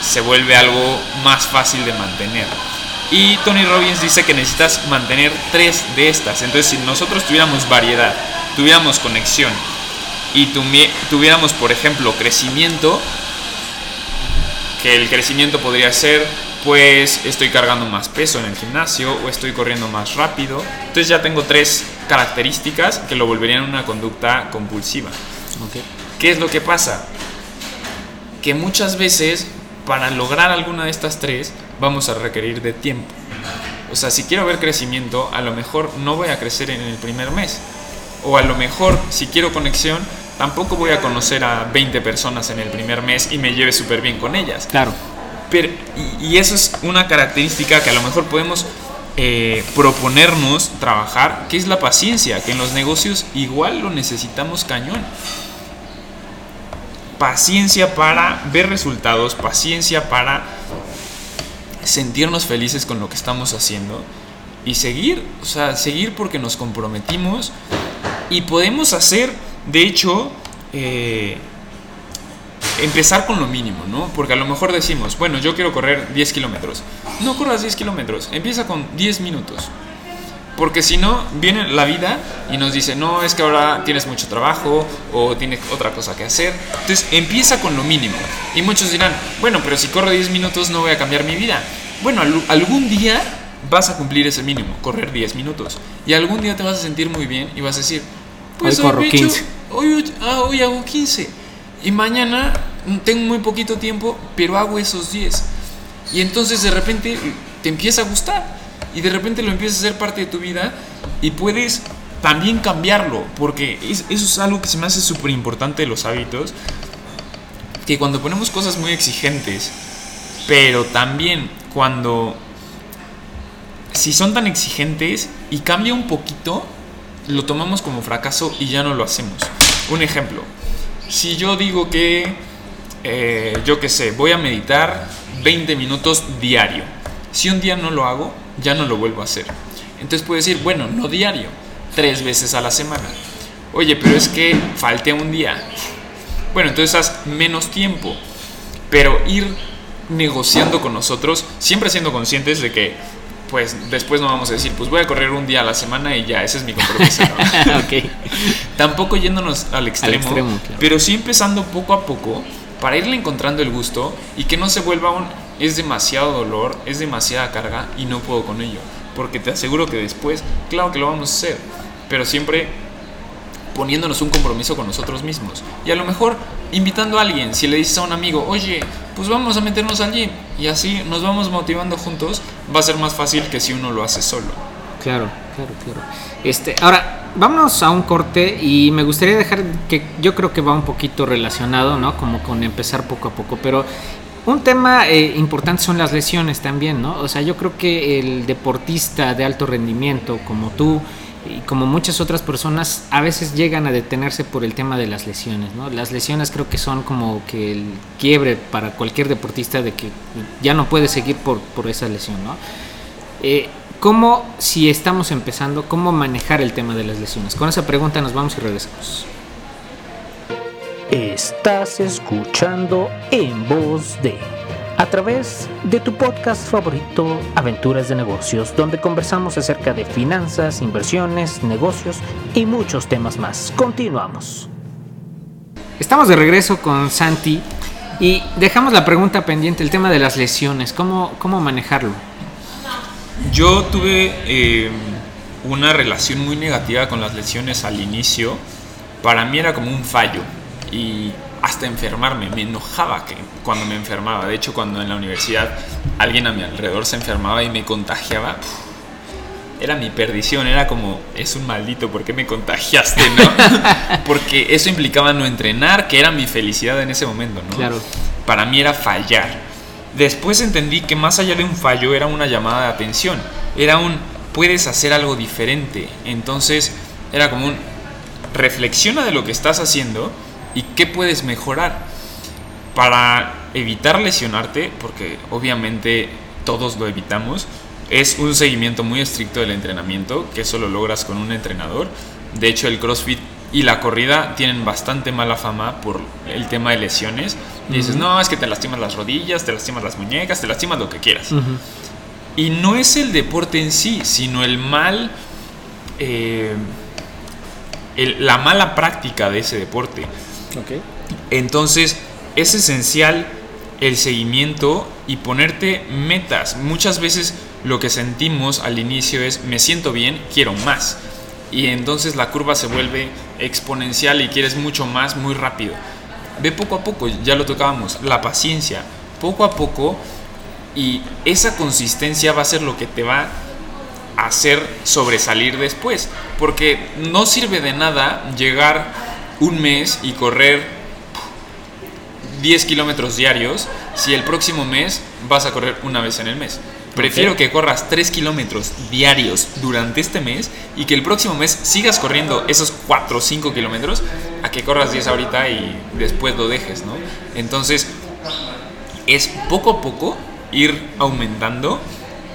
se vuelve algo más fácil de mantener. Y Tony Robbins dice que necesitas mantener tres de estas. Entonces, si nosotros tuviéramos variedad, tuviéramos conexión y tuviéramos, por ejemplo, crecimiento, que el crecimiento podría ser, pues estoy cargando más peso en el gimnasio o estoy corriendo más rápido. Entonces ya tengo tres características que lo volverían una conducta compulsiva. ¿Qué es lo que pasa? Que muchas veces para lograr alguna de estas tres vamos a requerir de tiempo. O sea, si quiero ver crecimiento, a lo mejor no voy a crecer en el primer mes. O a lo mejor, si quiero conexión, tampoco voy a conocer a 20 personas en el primer mes y me lleve súper bien con ellas. Claro. Pero, y, eso es una característica que a lo mejor podemos eh, proponernos trabajar, que es la paciencia, que en los negocios igual lo necesitamos cañón paciencia para ver resultados, paciencia para sentirnos felices con lo que estamos haciendo y seguir, o sea, seguir porque nos comprometimos y podemos hacer, de hecho, eh, empezar con lo mínimo, ¿no? Porque a lo mejor decimos, bueno, yo quiero correr 10 kilómetros. No corras 10 kilómetros, empieza con 10 minutos. Porque si no, viene la vida y nos dice, no, es que ahora tienes mucho trabajo o tienes otra cosa que hacer. Entonces empieza con lo mínimo. Y muchos dirán, bueno, pero si corro 10 minutos no voy a cambiar mi vida. Bueno, algún día vas a cumplir ese mínimo, correr 10 minutos. Y algún día te vas a sentir muy bien y vas a decir, pues hoy, corro 15. Hoy, ah, hoy hago 15. Y mañana tengo muy poquito tiempo, pero hago esos 10. Y entonces de repente te empieza a gustar y de repente lo empiezas a ser parte de tu vida y puedes también cambiarlo, porque eso es algo que se me hace súper importante de los hábitos, que cuando ponemos cosas muy exigentes, pero también cuando, si son tan exigentes y cambia un poquito, lo tomamos como fracaso y ya no lo hacemos. Un ejemplo, si yo digo que, eh, yo qué sé, voy a meditar 20 minutos diario, si un día no lo hago, ya no lo vuelvo a hacer. Entonces puedo decir, bueno, no diario, tres veces a la semana. Oye, pero es que falte un día. Bueno, entonces haz menos tiempo, pero ir negociando con nosotros, siempre siendo conscientes de que, pues después no vamos a decir, pues voy a correr un día a la semana y ya, ese es mi compromiso. Tampoco yéndonos al extremo, pero sí empezando poco a poco para irle encontrando el gusto y que no se vuelva un es demasiado dolor, es demasiada carga y no puedo con ello. Porque te aseguro que después, claro que lo vamos a hacer, pero siempre poniéndonos un compromiso con nosotros mismos. Y a lo mejor invitando a alguien, si le dices a un amigo, oye, pues vamos a meternos allí y así nos vamos motivando juntos, va a ser más fácil que si uno lo hace solo. Claro, claro, claro. Este, ahora, vámonos a un corte y me gustaría dejar que yo creo que va un poquito relacionado, ¿no? Como con empezar poco a poco, pero un tema eh, importante son las lesiones también, ¿no? O sea, yo creo que el deportista de alto rendimiento como tú y como muchas otras personas a veces llegan a detenerse por el tema de las lesiones, ¿no? Las lesiones creo que son como que el quiebre para cualquier deportista de que ya no puede seguir por, por esa lesión, ¿no? Eh, ¿Cómo, si estamos empezando, cómo manejar el tema de las lesiones? Con esa pregunta nos vamos y regresamos. Estás escuchando en voz de a través de tu podcast favorito Aventuras de Negocios, donde conversamos acerca de finanzas, inversiones, negocios y muchos temas más. Continuamos. Estamos de regreso con Santi y dejamos la pregunta pendiente, el tema de las lesiones, ¿cómo, cómo manejarlo? Yo tuve eh, una relación muy negativa con las lesiones al inicio. Para mí era como un fallo y hasta enfermarme. Me enojaba que cuando me enfermaba. De hecho, cuando en la universidad alguien a mi alrededor se enfermaba y me contagiaba, era mi perdición. Era como, es un maldito, ¿por qué me contagiaste? ¿no? Porque eso implicaba no entrenar, que era mi felicidad en ese momento. ¿no? Claro. Para mí era fallar. Después entendí que más allá de un fallo era una llamada de atención. Era un, puedes hacer algo diferente. Entonces era como un, reflexiona de lo que estás haciendo ¿Y qué puedes mejorar? Para evitar lesionarte, porque obviamente todos lo evitamos, es un seguimiento muy estricto del entrenamiento, que eso lo logras con un entrenador. De hecho, el CrossFit y la corrida tienen bastante mala fama por el tema de lesiones. Y dices, no, es que te lastimas las rodillas, te lastimas las muñecas, te lastimas lo que quieras. Y no es el deporte en sí, sino el mal, eh, la mala práctica de ese deporte. Entonces, es esencial el seguimiento y ponerte metas. Muchas veces lo que sentimos al inicio es me siento bien, quiero más. Y entonces la curva se vuelve exponencial y quieres mucho más muy rápido. Ve poco a poco, ya lo tocábamos, la paciencia. Poco a poco y esa consistencia va a ser lo que te va a hacer sobresalir después. Porque no sirve de nada llegar un mes y correr 10 kilómetros diarios si el próximo mes vas a correr una vez en el mes. Prefiero que corras 3 kilómetros diarios durante este mes y que el próximo mes sigas corriendo esos 4 o 5 kilómetros a que corras 10 ahorita y después lo dejes, ¿no? Entonces, es poco a poco ir aumentando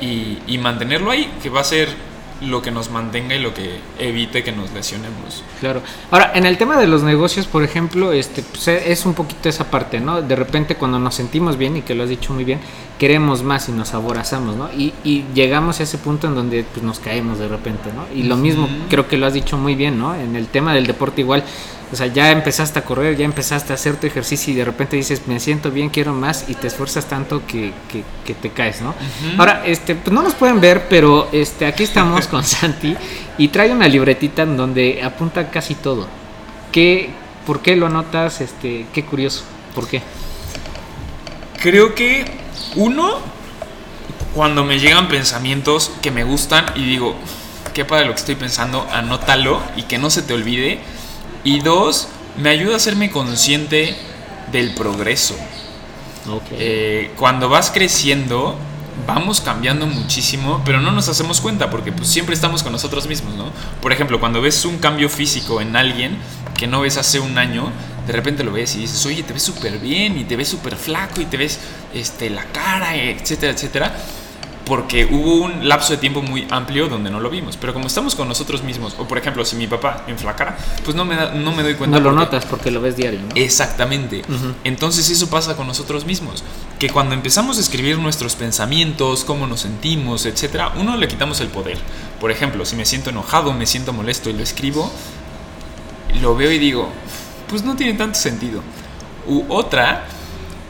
y, y mantenerlo ahí, que va a ser lo que nos mantenga y lo que evite que nos lesionemos. Claro. Ahora, en el tema de los negocios, por ejemplo, este pues, es un poquito esa parte, ¿no? De repente cuando nos sentimos bien, y que lo has dicho muy bien, queremos más y nos aborazamos, ¿no? Y, y llegamos a ese punto en donde pues, nos caemos de repente, ¿no? Y lo mismo, creo que lo has dicho muy bien, ¿no? En el tema del deporte igual, o sea, ya empezaste a correr, ya empezaste a hacer tu ejercicio y de repente dices, me siento bien, quiero más y te esfuerzas tanto que, que, te caes, ¿no? Ahora, este, pues no nos pueden ver, pero este, aquí estamos con Santi y trae una libretita en donde apunta casi todo. ¿Qué, ¿Por qué lo anotas? Este, qué curioso, ¿por qué? Creo que uno, cuando me llegan pensamientos que me gustan y digo, qué padre lo que estoy pensando, anótalo y que no se te olvide y dos, me ayuda a hacerme consciente del progreso. Eh, cuando vas creciendo, vamos cambiando muchísimo, pero no nos hacemos cuenta porque pues, siempre estamos con nosotros mismos, ¿no? Por ejemplo, cuando ves un cambio físico en alguien que no ves hace un año, de repente lo ves y dices, oye, te ves súper bien y te ves súper flaco y te ves este, la cara, etcétera, etcétera porque hubo un lapso de tiempo muy amplio donde no lo vimos. Pero como estamos con nosotros mismos, o por ejemplo, si mi papá enflacara, pues no me, no me doy cuenta. No lo notas porque lo ves diario, ¿no? Exactamente. Entonces eso pasa con nosotros mismos. Que cuando empezamos a escribir nuestros pensamientos, cómo nos sentimos, etcétera, uno le quitamos el poder. Por ejemplo, si me siento enojado, me siento molesto y lo escribo, lo veo y digo, pues no tiene tanto sentido. U otra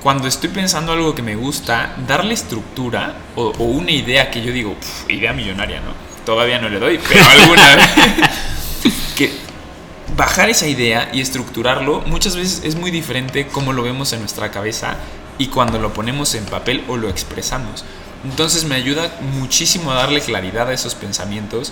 cuando estoy pensando algo que me gusta, darle estructura o, una idea que yo digo, idea millonaria, ¿no? Todavía no le doy, pero alguna vez. que bajar esa idea y estructurarlo muchas veces es muy diferente como lo vemos en nuestra cabeza y cuando lo ponemos en papel o lo expresamos. Entonces me ayuda muchísimo a darle claridad a esos pensamientos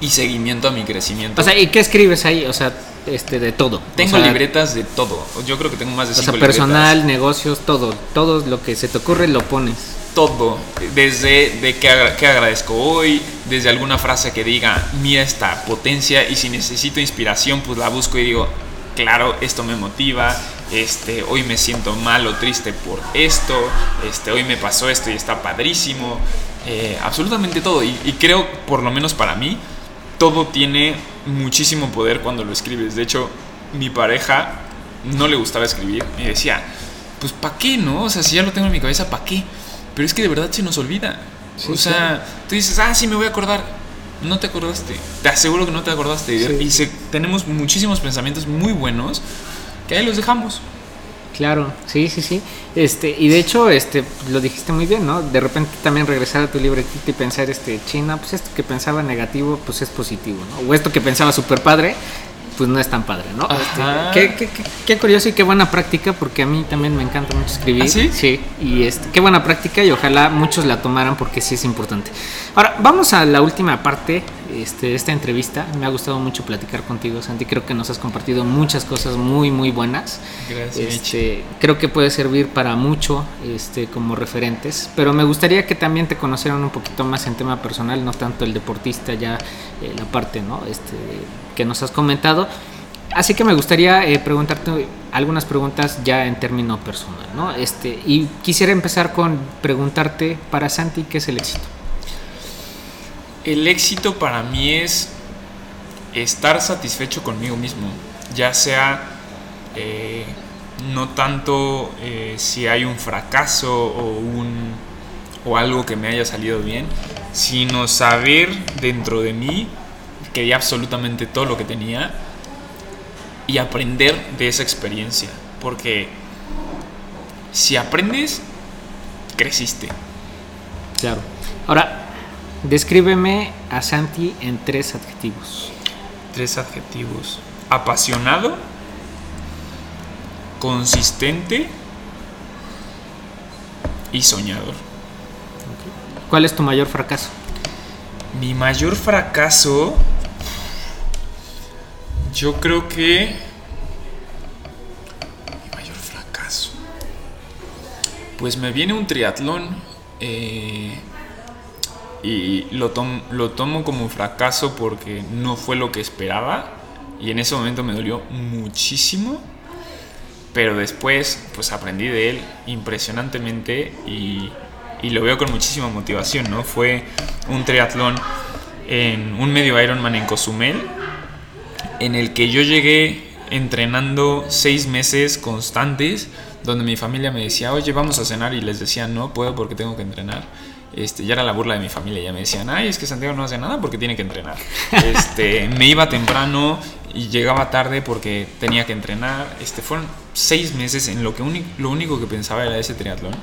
y seguimiento a mi crecimiento. O sea, ¿y qué escribes ahí? O sea, este, de todo. Tengo libretas de todo. Yo creo que tengo más de cinco o sea, personal, negocios, todo. Todo lo que se te ocurre lo pones. Todo. Desde de qué, agradezco hoy, desde alguna frase que diga, mira esta potencia y si necesito inspiración, pues la busco y digo, claro, esto me motiva. Este, hoy me siento mal o triste por esto. Este, hoy me pasó esto y está padrísimo. Eh, absolutamente todo. y creo, por lo menos para mí, todo tiene muchísimo poder cuando lo escribes. De hecho, mi pareja no le gustaba escribir y decía, pues ¿para qué no? O sea, si ya lo tengo en mi cabeza, ¿para qué? Pero es que de verdad se nos olvida. o sea, tú dices, ah, sí, me voy a acordar. No te acordaste. Te aseguro que no te acordaste. Y tenemos muchísimos pensamientos muy buenos que ahí los dejamos. Claro, sí, sí, sí. Este, y de hecho, este, lo dijiste muy bien, ¿no? De repente también regresar a tu libretita y pensar, este, China, pues esto que pensaba negativo, pues es positivo, ¿no? O esto que pensaba super padre, pues no es tan padre, ¿no? Este, qué, qué, curioso y qué buena práctica, porque a mí también me encanta mucho escribir. ¿Ah, sí? Sí, y este, qué buena práctica y ojalá muchos la tomaran porque sí es importante. Ahora, vamos a la última parte este, esta entrevista. Me ha gustado mucho platicar contigo, Santi. Creo que nos has compartido muchas cosas muy, muy buenas. Gracias. Este, creo que puede servir para mucho este, como referentes, pero me gustaría que también te conocieran un poquito más en tema personal, no tanto el deportista, ya eh, la parte ¿no? este, que nos has comentado. Así que me gustaría eh, preguntarte algunas preguntas ya en término personal, ¿no? Este, y quisiera empezar con preguntarte para Santi, ¿qué es el éxito? El éxito para mí es estar satisfecho conmigo mismo, ya sea eh, no tanto eh, si hay un fracaso o, un, o algo que me haya salido bien, sino saber dentro de mí que di absolutamente todo lo que tenía y aprender de esa experiencia. Porque si aprendes, creciste. Claro. Ahora, descríbeme a Santi en tres adjetivos. Tres adjetivos. Apasionado, consistente y soñador. ¿Cuál es tu mayor fracaso? Mi mayor fracaso yo creo que. Mi mayor fracaso. Pues me viene un triatlón. Eh, y lo, lo tomo como un fracaso porque no fue lo que esperaba. Y en ese momento me dolió muchísimo. Pero después, pues aprendí de él impresionantemente y, y lo veo con muchísima motivación, ¿no? Fue un triatlón en un medio Ironman en Cozumel en el que yo llegué entrenando seis meses constantes, donde mi familia me decía, oye, vamos a cenar, y les decía, no puedo porque tengo que entrenar. Este, ya era la burla de mi familia, ya me decían, ay, es que Santiago no hace nada porque tiene que entrenar. Este, me iba temprano y llegaba tarde porque tenía que entrenar. Este, fueron seis meses en lo que lo único que pensaba era ese triatlón.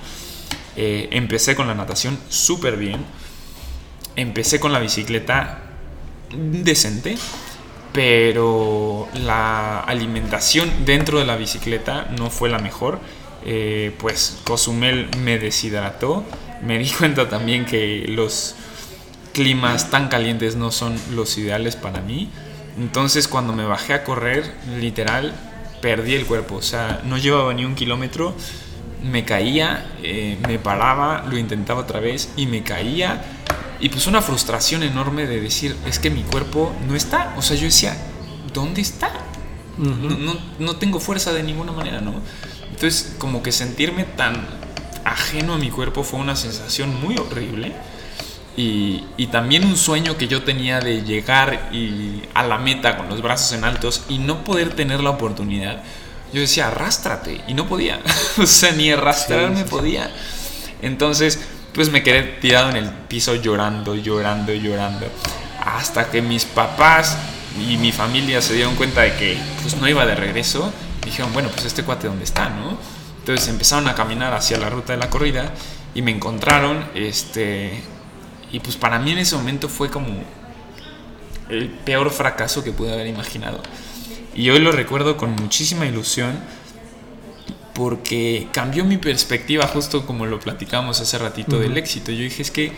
Eh, empecé con la natación súper bien. Empecé con la bicicleta decente pero la alimentación dentro de la bicicleta no fue la mejor. Eh, pues Cozumel me deshidrató. Me di cuenta también que los climas tan calientes no son los ideales para mí. Entonces cuando me bajé a correr, literal, perdí el cuerpo. O sea, no llevaba ni un kilómetro. Me caía, eh, me paraba, lo intentaba otra vez y me caía y pues una frustración enorme de decir, es que mi cuerpo no está. O sea, yo decía, ¿dónde está? no, no, tengo fuerza de ninguna manera, ¿no? Entonces, como que sentirme tan ajeno a mi cuerpo fue una sensación muy horrible. Y, y, también un sueño que yo tenía de llegar y a la meta con los brazos en altos y no poder tener la oportunidad. Yo decía, arrástrate. Y no podía. o sea, ni arrastrarme podía. Entonces, pues me quedé tirado en el piso llorando, llorando, llorando. Hasta que mis papás y mi familia se dieron cuenta de que pues no iba de regreso. Dijeron, bueno, pues este cuate dónde está, ¿no? Entonces empezaron a caminar hacia la ruta de la corrida y me encontraron, este, y pues para mí en ese momento fue como el peor fracaso que pude haber imaginado. Y hoy lo recuerdo con muchísima ilusión porque cambió mi perspectiva justo como lo platicamos hace ratito del éxito. Yo dije, es que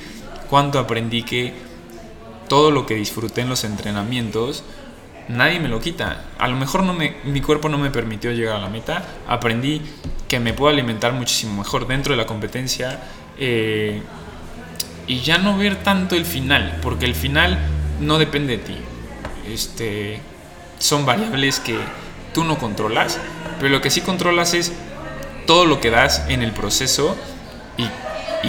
cuando aprendí que todo lo que disfruté en los entrenamientos, nadie me lo quita. A lo mejor no me, mi cuerpo no me permitió llegar a la meta, aprendí que me puedo alimentar muchísimo mejor dentro de la competencia eh, y ya no ver tanto el final, porque el final no depende de ti. Este, son variables que tú no controlas, pero lo que sí controlas es todo lo que das en el proceso y,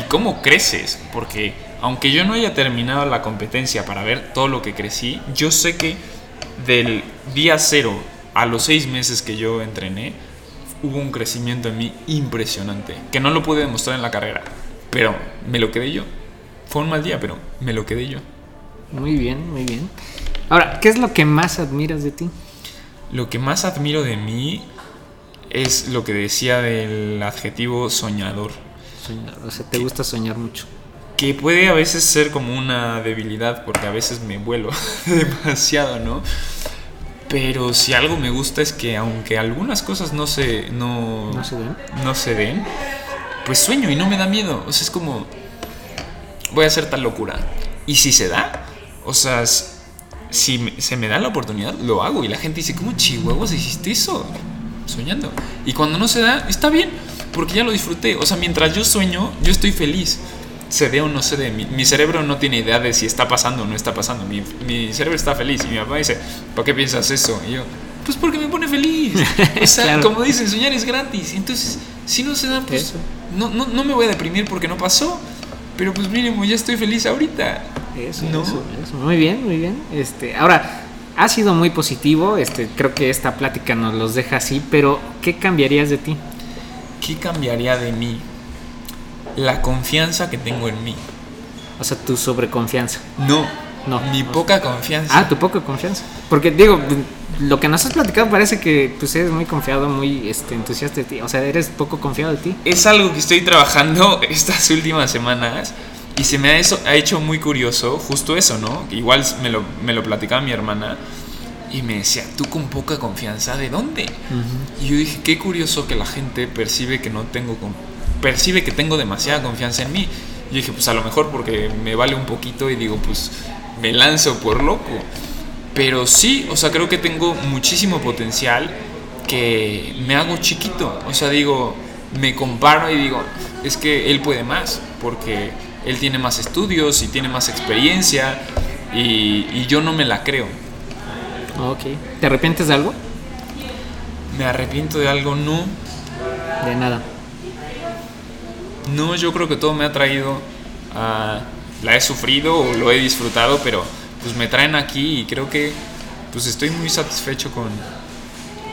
cómo creces, porque aunque yo no haya terminado la competencia para ver todo lo que crecí, yo sé que del día cero a los seis meses que yo entrené, hubo un crecimiento en mí impresionante, que no lo pude demostrar en la carrera, pero me lo quedé yo. Fue un mal día, pero me lo quedé yo. Muy bien, muy bien. Ahora, ¿qué es lo que más admiras de ti? Lo que más admiro de mí es lo que decía del adjetivo soñador. O sea, te gusta soñar mucho. Que puede a veces ser como una debilidad porque a veces me vuelo demasiado, ¿no? Pero si algo me gusta es que aunque algunas cosas no se, no, ¿No se den, no se den pues sueño y no me da miedo. O sea, es como, voy a hacer tal locura. Y si se da, o sea, si se me da la oportunidad, lo hago. Y la gente dice, ¿cómo chihuahuas hiciste eso? Soñando. Y cuando no se da, está bien, porque ya lo disfruté. O sea, mientras yo sueño, yo estoy feliz. Se dé o no se dé. Mi, cerebro no tiene idea de si está pasando o no está pasando. Mi, mi, cerebro está feliz. Y mi papá dice, ¿por qué piensas eso? Y yo, Pues porque me pone feliz. O sea, Claro. como dicen, soñar es gratis. Entonces, si no se da, pues no, no, no me voy a deprimir porque no pasó. Pero pues mínimo, ya estoy feliz ahorita. Eso, No. eso, eso. Muy bien, muy bien. Este, ahora, ha sido muy positivo. Este, creo que esta plática nos los deja así, pero ¿qué cambiarías de ti? ¿Qué cambiaría de mí? La confianza que tengo en mí. O sea, tu sobreconfianza. No, No. mi poca confianza. Ah, tu poca confianza. Porque digo, lo que nos has platicado parece que pues eres muy confiado, muy este, entusiasta de ti. O sea, eres poco confiado de ti. es algo que estoy trabajando estas últimas semanas y se me ha, eso, ha hecho muy curioso justo eso, ¿no? Igual me lo, me lo platicaba mi hermana y me decía, tú con poca confianza, ¿de dónde? Y yo dije, qué curioso que la gente percibe que no tengo, percibe que tengo demasiada confianza en mí. Y dije, pues a lo mejor porque me vale un poquito y digo, pues me lanzo por loco. Pero sí, o sea, creo que tengo muchísimo potencial que me hago chiquito. O sea, digo, me comparo y digo, es que él puede más, porque él tiene más estudios y tiene más experiencia y, y yo no me la creo. Ok. ¿Te arrepientes de algo? Me arrepiento de algo, no. De nada. No, yo creo que todo me ha traído a... La he sufrido o lo he disfrutado, pero pues me traen aquí y creo que pues estoy muy satisfecho con,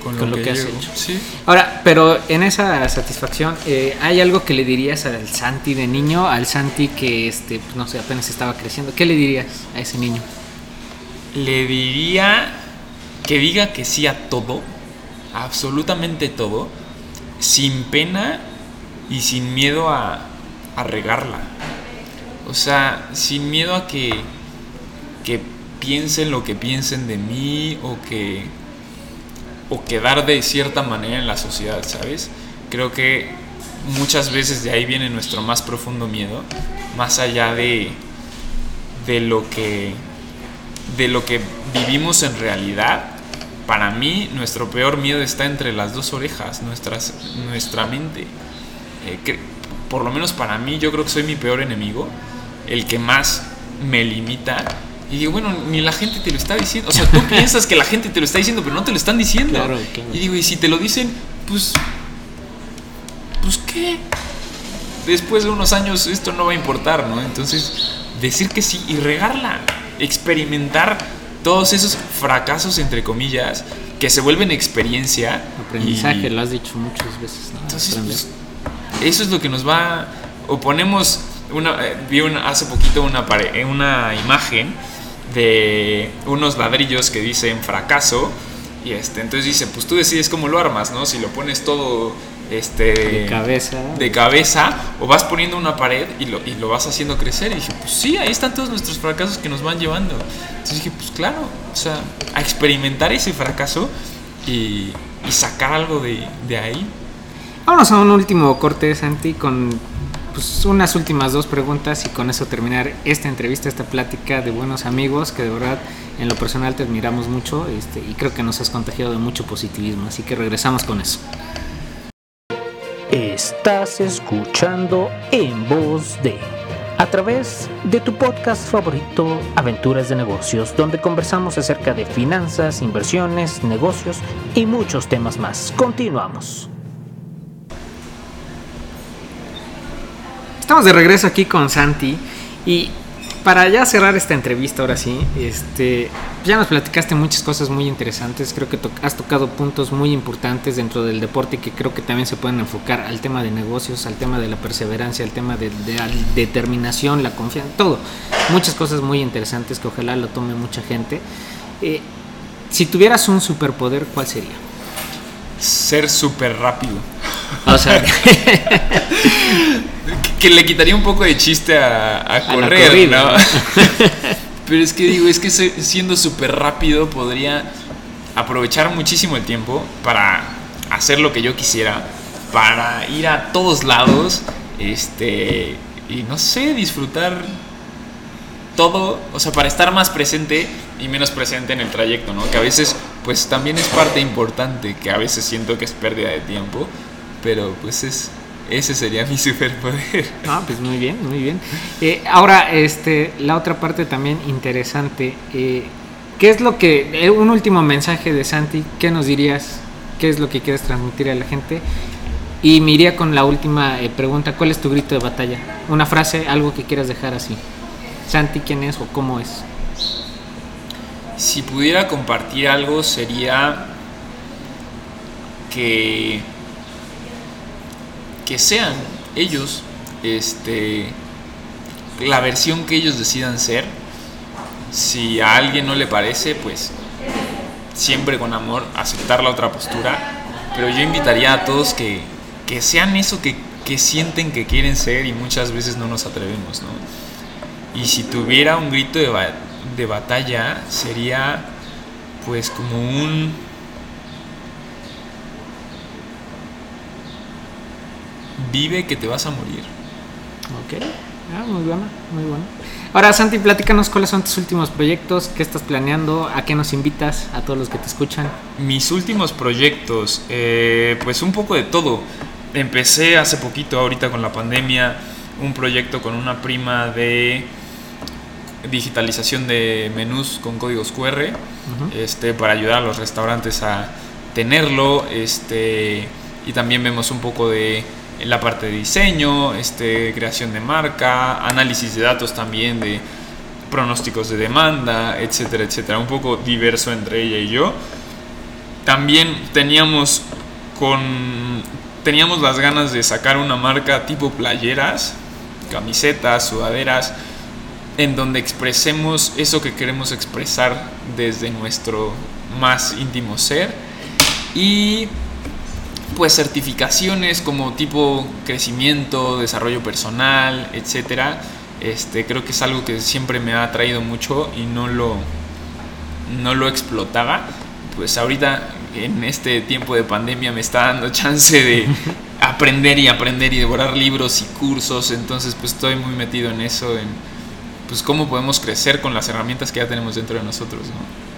con, Con lo que has hecho. Sí. Ahora, pero en esa satisfacción, eh, ¿hay algo que le dirías al Santi de niño, al Santi que, este, pues, no sé, apenas estaba creciendo? ¿Qué le dirías a ese niño? Le diría que diga que sí a todo, absolutamente todo, sin pena y sin miedo a, a regarla. O sea, sin miedo a que, que piensen lo que piensen de mí o que o quedar de cierta manera en la sociedad, ¿sabes? Creo que muchas veces de ahí viene nuestro más profundo miedo, más allá de de lo que de lo que vivimos en realidad. Para mí, nuestro peor miedo está entre las dos orejas, nuestras, nuestra mente. Eh, que- por lo menos para mí, yo creo que soy mi peor enemigo, el que más me limita. Y digo, bueno, ni la gente te lo está diciendo. O sea, tú piensas que la gente te lo está diciendo, pero no te lo están diciendo. Claro, claro. Y digo, y si te lo dicen, pues. Pues qué. Después de unos años esto no va a importar, ¿no? Entonces, decir que sí y regarla. Experimentar todos esos fracasos, entre comillas, que se vuelven experiencia. Aprendizaje, y- lo has dicho muchas veces. ¿no? entonces, pues, eso es lo que nos va. O ponemos. Una, eh, vi una- hace poquito una, pare- eh, una imagen de unos ladrillos que dicen fracaso. Y este, entonces dice, pues tú decides cómo lo armas, ¿no? Si lo pones todo este, de cabeza. de cabeza o vas poniendo una pared y lo, y lo vas haciendo crecer. Y dije, pues sí, ahí están todos nuestros fracasos que nos van llevando. Entonces dije, pues claro, o sea, a experimentar ese fracaso y, y sacar algo de, de ahí. Vámonos a un último corte, Santi, con pues, unas últimas dos preguntas y con eso terminar esta entrevista, esta plática de buenos amigos que de verdad en lo personal te admiramos mucho este, y creo que nos has contagiado de mucho positivismo. Así que regresamos con eso. Estás escuchando en voz de a través de tu podcast favorito Aventuras de Negocios, donde conversamos acerca de finanzas, inversiones, negocios y muchos temas más. Continuamos. Estamos de regreso aquí con Santi y para ya cerrar esta entrevista ahora sí, este, ya nos platicaste muchas cosas muy interesantes, creo que has tocado puntos muy importantes dentro del deporte que creo que también se pueden enfocar al tema de negocios, al tema de la perseverancia, al tema de, de la determinación, la confianza, todo, muchas cosas muy interesantes que ojalá lo tome mucha gente. Eh, si tuvieras un superpoder, ¿cuál sería? Ser súper rápido. O sea, Que, le quitaría un poco de chiste a, a correr, corrida, ¿no? Pero es que digo, es que siendo súper rápido podría aprovechar muchísimo el tiempo para hacer lo que yo quisiera, para ir a todos lados, este, y no sé, disfrutar todo, o sea, para estar más presente y menos presente en el trayecto, ¿no? Que a veces, pues también es parte importante, que a veces siento que es pérdida de tiempo, pero pues es, ese sería mi superpoder. Ah, pues muy bien, muy bien. Eh, ahora, este, la otra parte también interesante. eh, ¿qué es lo que, eh, un último mensaje de Santi, qué nos dirías? ¿Qué es lo que quieres transmitir a la gente? Y me iría con la última pregunta, ¿cuál es tu grito de batalla? Una frase, algo que quieras dejar así. Santi, ¿quién es o cómo es? Si pudiera compartir algo sería que que sean ellos este la versión que ellos decidan ser. Si a alguien no le parece, pues siempre con amor aceptar la otra postura. Pero yo invitaría a todos que, que sean eso que, que sienten que quieren ser y muchas veces no nos atrevemos, ¿no? Y si tuviera un grito de, de batalla, sería pues como un... Vive que te vas a morir. Ok, ah, muy bueno, muy bueno. Ahora, Santi, platícanos cuáles son tus últimos proyectos, qué estás planeando, a qué nos invitas, a todos los que te escuchan. Mis últimos proyectos, eh, pues un poco de todo. Empecé hace poquito, ahorita con la pandemia, un proyecto con una prima de digitalización de menús con códigos QR, este, para ayudar a los restaurantes a tenerlo, este, y también vemos un poco de la parte de diseño, este, creación de marca, análisis de datos también de pronósticos de demanda, etcétera, etcétera, un poco diverso entre ella y yo. También teníamos con teníamos las ganas de sacar una marca tipo playeras, camisetas, sudaderas en donde expresemos eso que queremos expresar desde nuestro más íntimo ser y pues certificaciones como tipo crecimiento, desarrollo personal, etcétera. Este, creo que es algo que siempre me ha atraído mucho y no lo no lo explotaba. Pues ahorita en este tiempo de pandemia me está dando chance de aprender y aprender y devorar libros y cursos, entonces pues estoy muy metido en eso en pues cómo podemos crecer con las herramientas que ya tenemos dentro de nosotros, ¿no?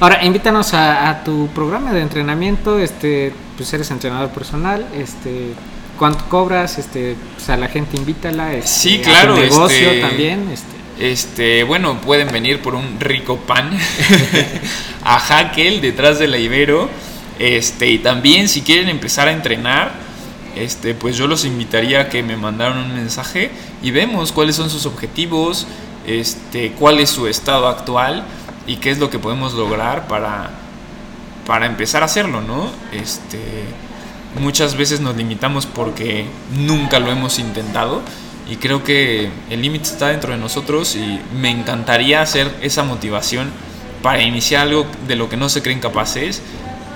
Ahora, invítanos a, a tu programa de entrenamiento, este, pues eres entrenador personal, este, ¿cuánto cobras? Este, pues a la gente invítala, este, Sí, a tu claro, negocio este- también, este. Este, bueno, pueden venir por un rico pan a Hackel detrás de la Ibero. Este, y también si quieren empezar a entrenar, este, pues yo los invitaría a que me mandaran un mensaje y vemos cuáles son sus objetivos, este, cuál es su estado actual y qué es lo que podemos lograr para, para empezar a hacerlo, ¿no? Este, muchas veces nos limitamos porque nunca lo hemos intentado y creo que el límite está dentro de nosotros y me encantaría hacer esa motivación para iniciar algo de lo que no se creen capaces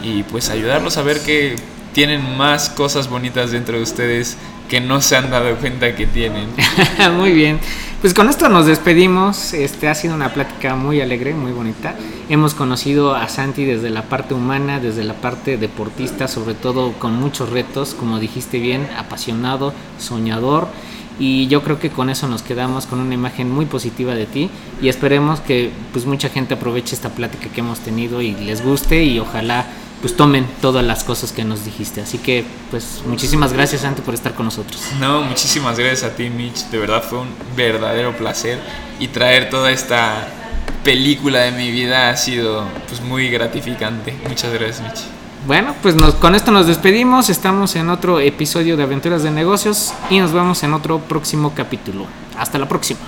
y pues ayudarlos a ver que tienen más cosas bonitas dentro de ustedes que no se han dado cuenta que tienen. muy bien. Pues con esto nos despedimos. Este ha sido una plática muy alegre, muy bonita. Hemos conocido a Santi desde la parte humana, desde la parte deportista, sobre todo con muchos retos, como dijiste bien, apasionado, soñador. Y yo creo que con eso nos quedamos con una imagen muy positiva de ti y esperemos que pues mucha gente aproveche esta plática que hemos tenido y les guste y ojalá pues tomen todas las cosas que nos dijiste. Así que pues muchísimas gracias Santi por estar con nosotros. No, muchísimas gracias a ti, Mitch. De verdad fue un verdadero placer. Y traer toda esta película de mi vida ha sido pues muy gratificante. Muchas gracias, Mitch. Bueno, pues nos- con esto nos despedimos. Estamos en otro episodio de Aventuras de Negocios y nos vemos en otro próximo capítulo. Hasta la próxima.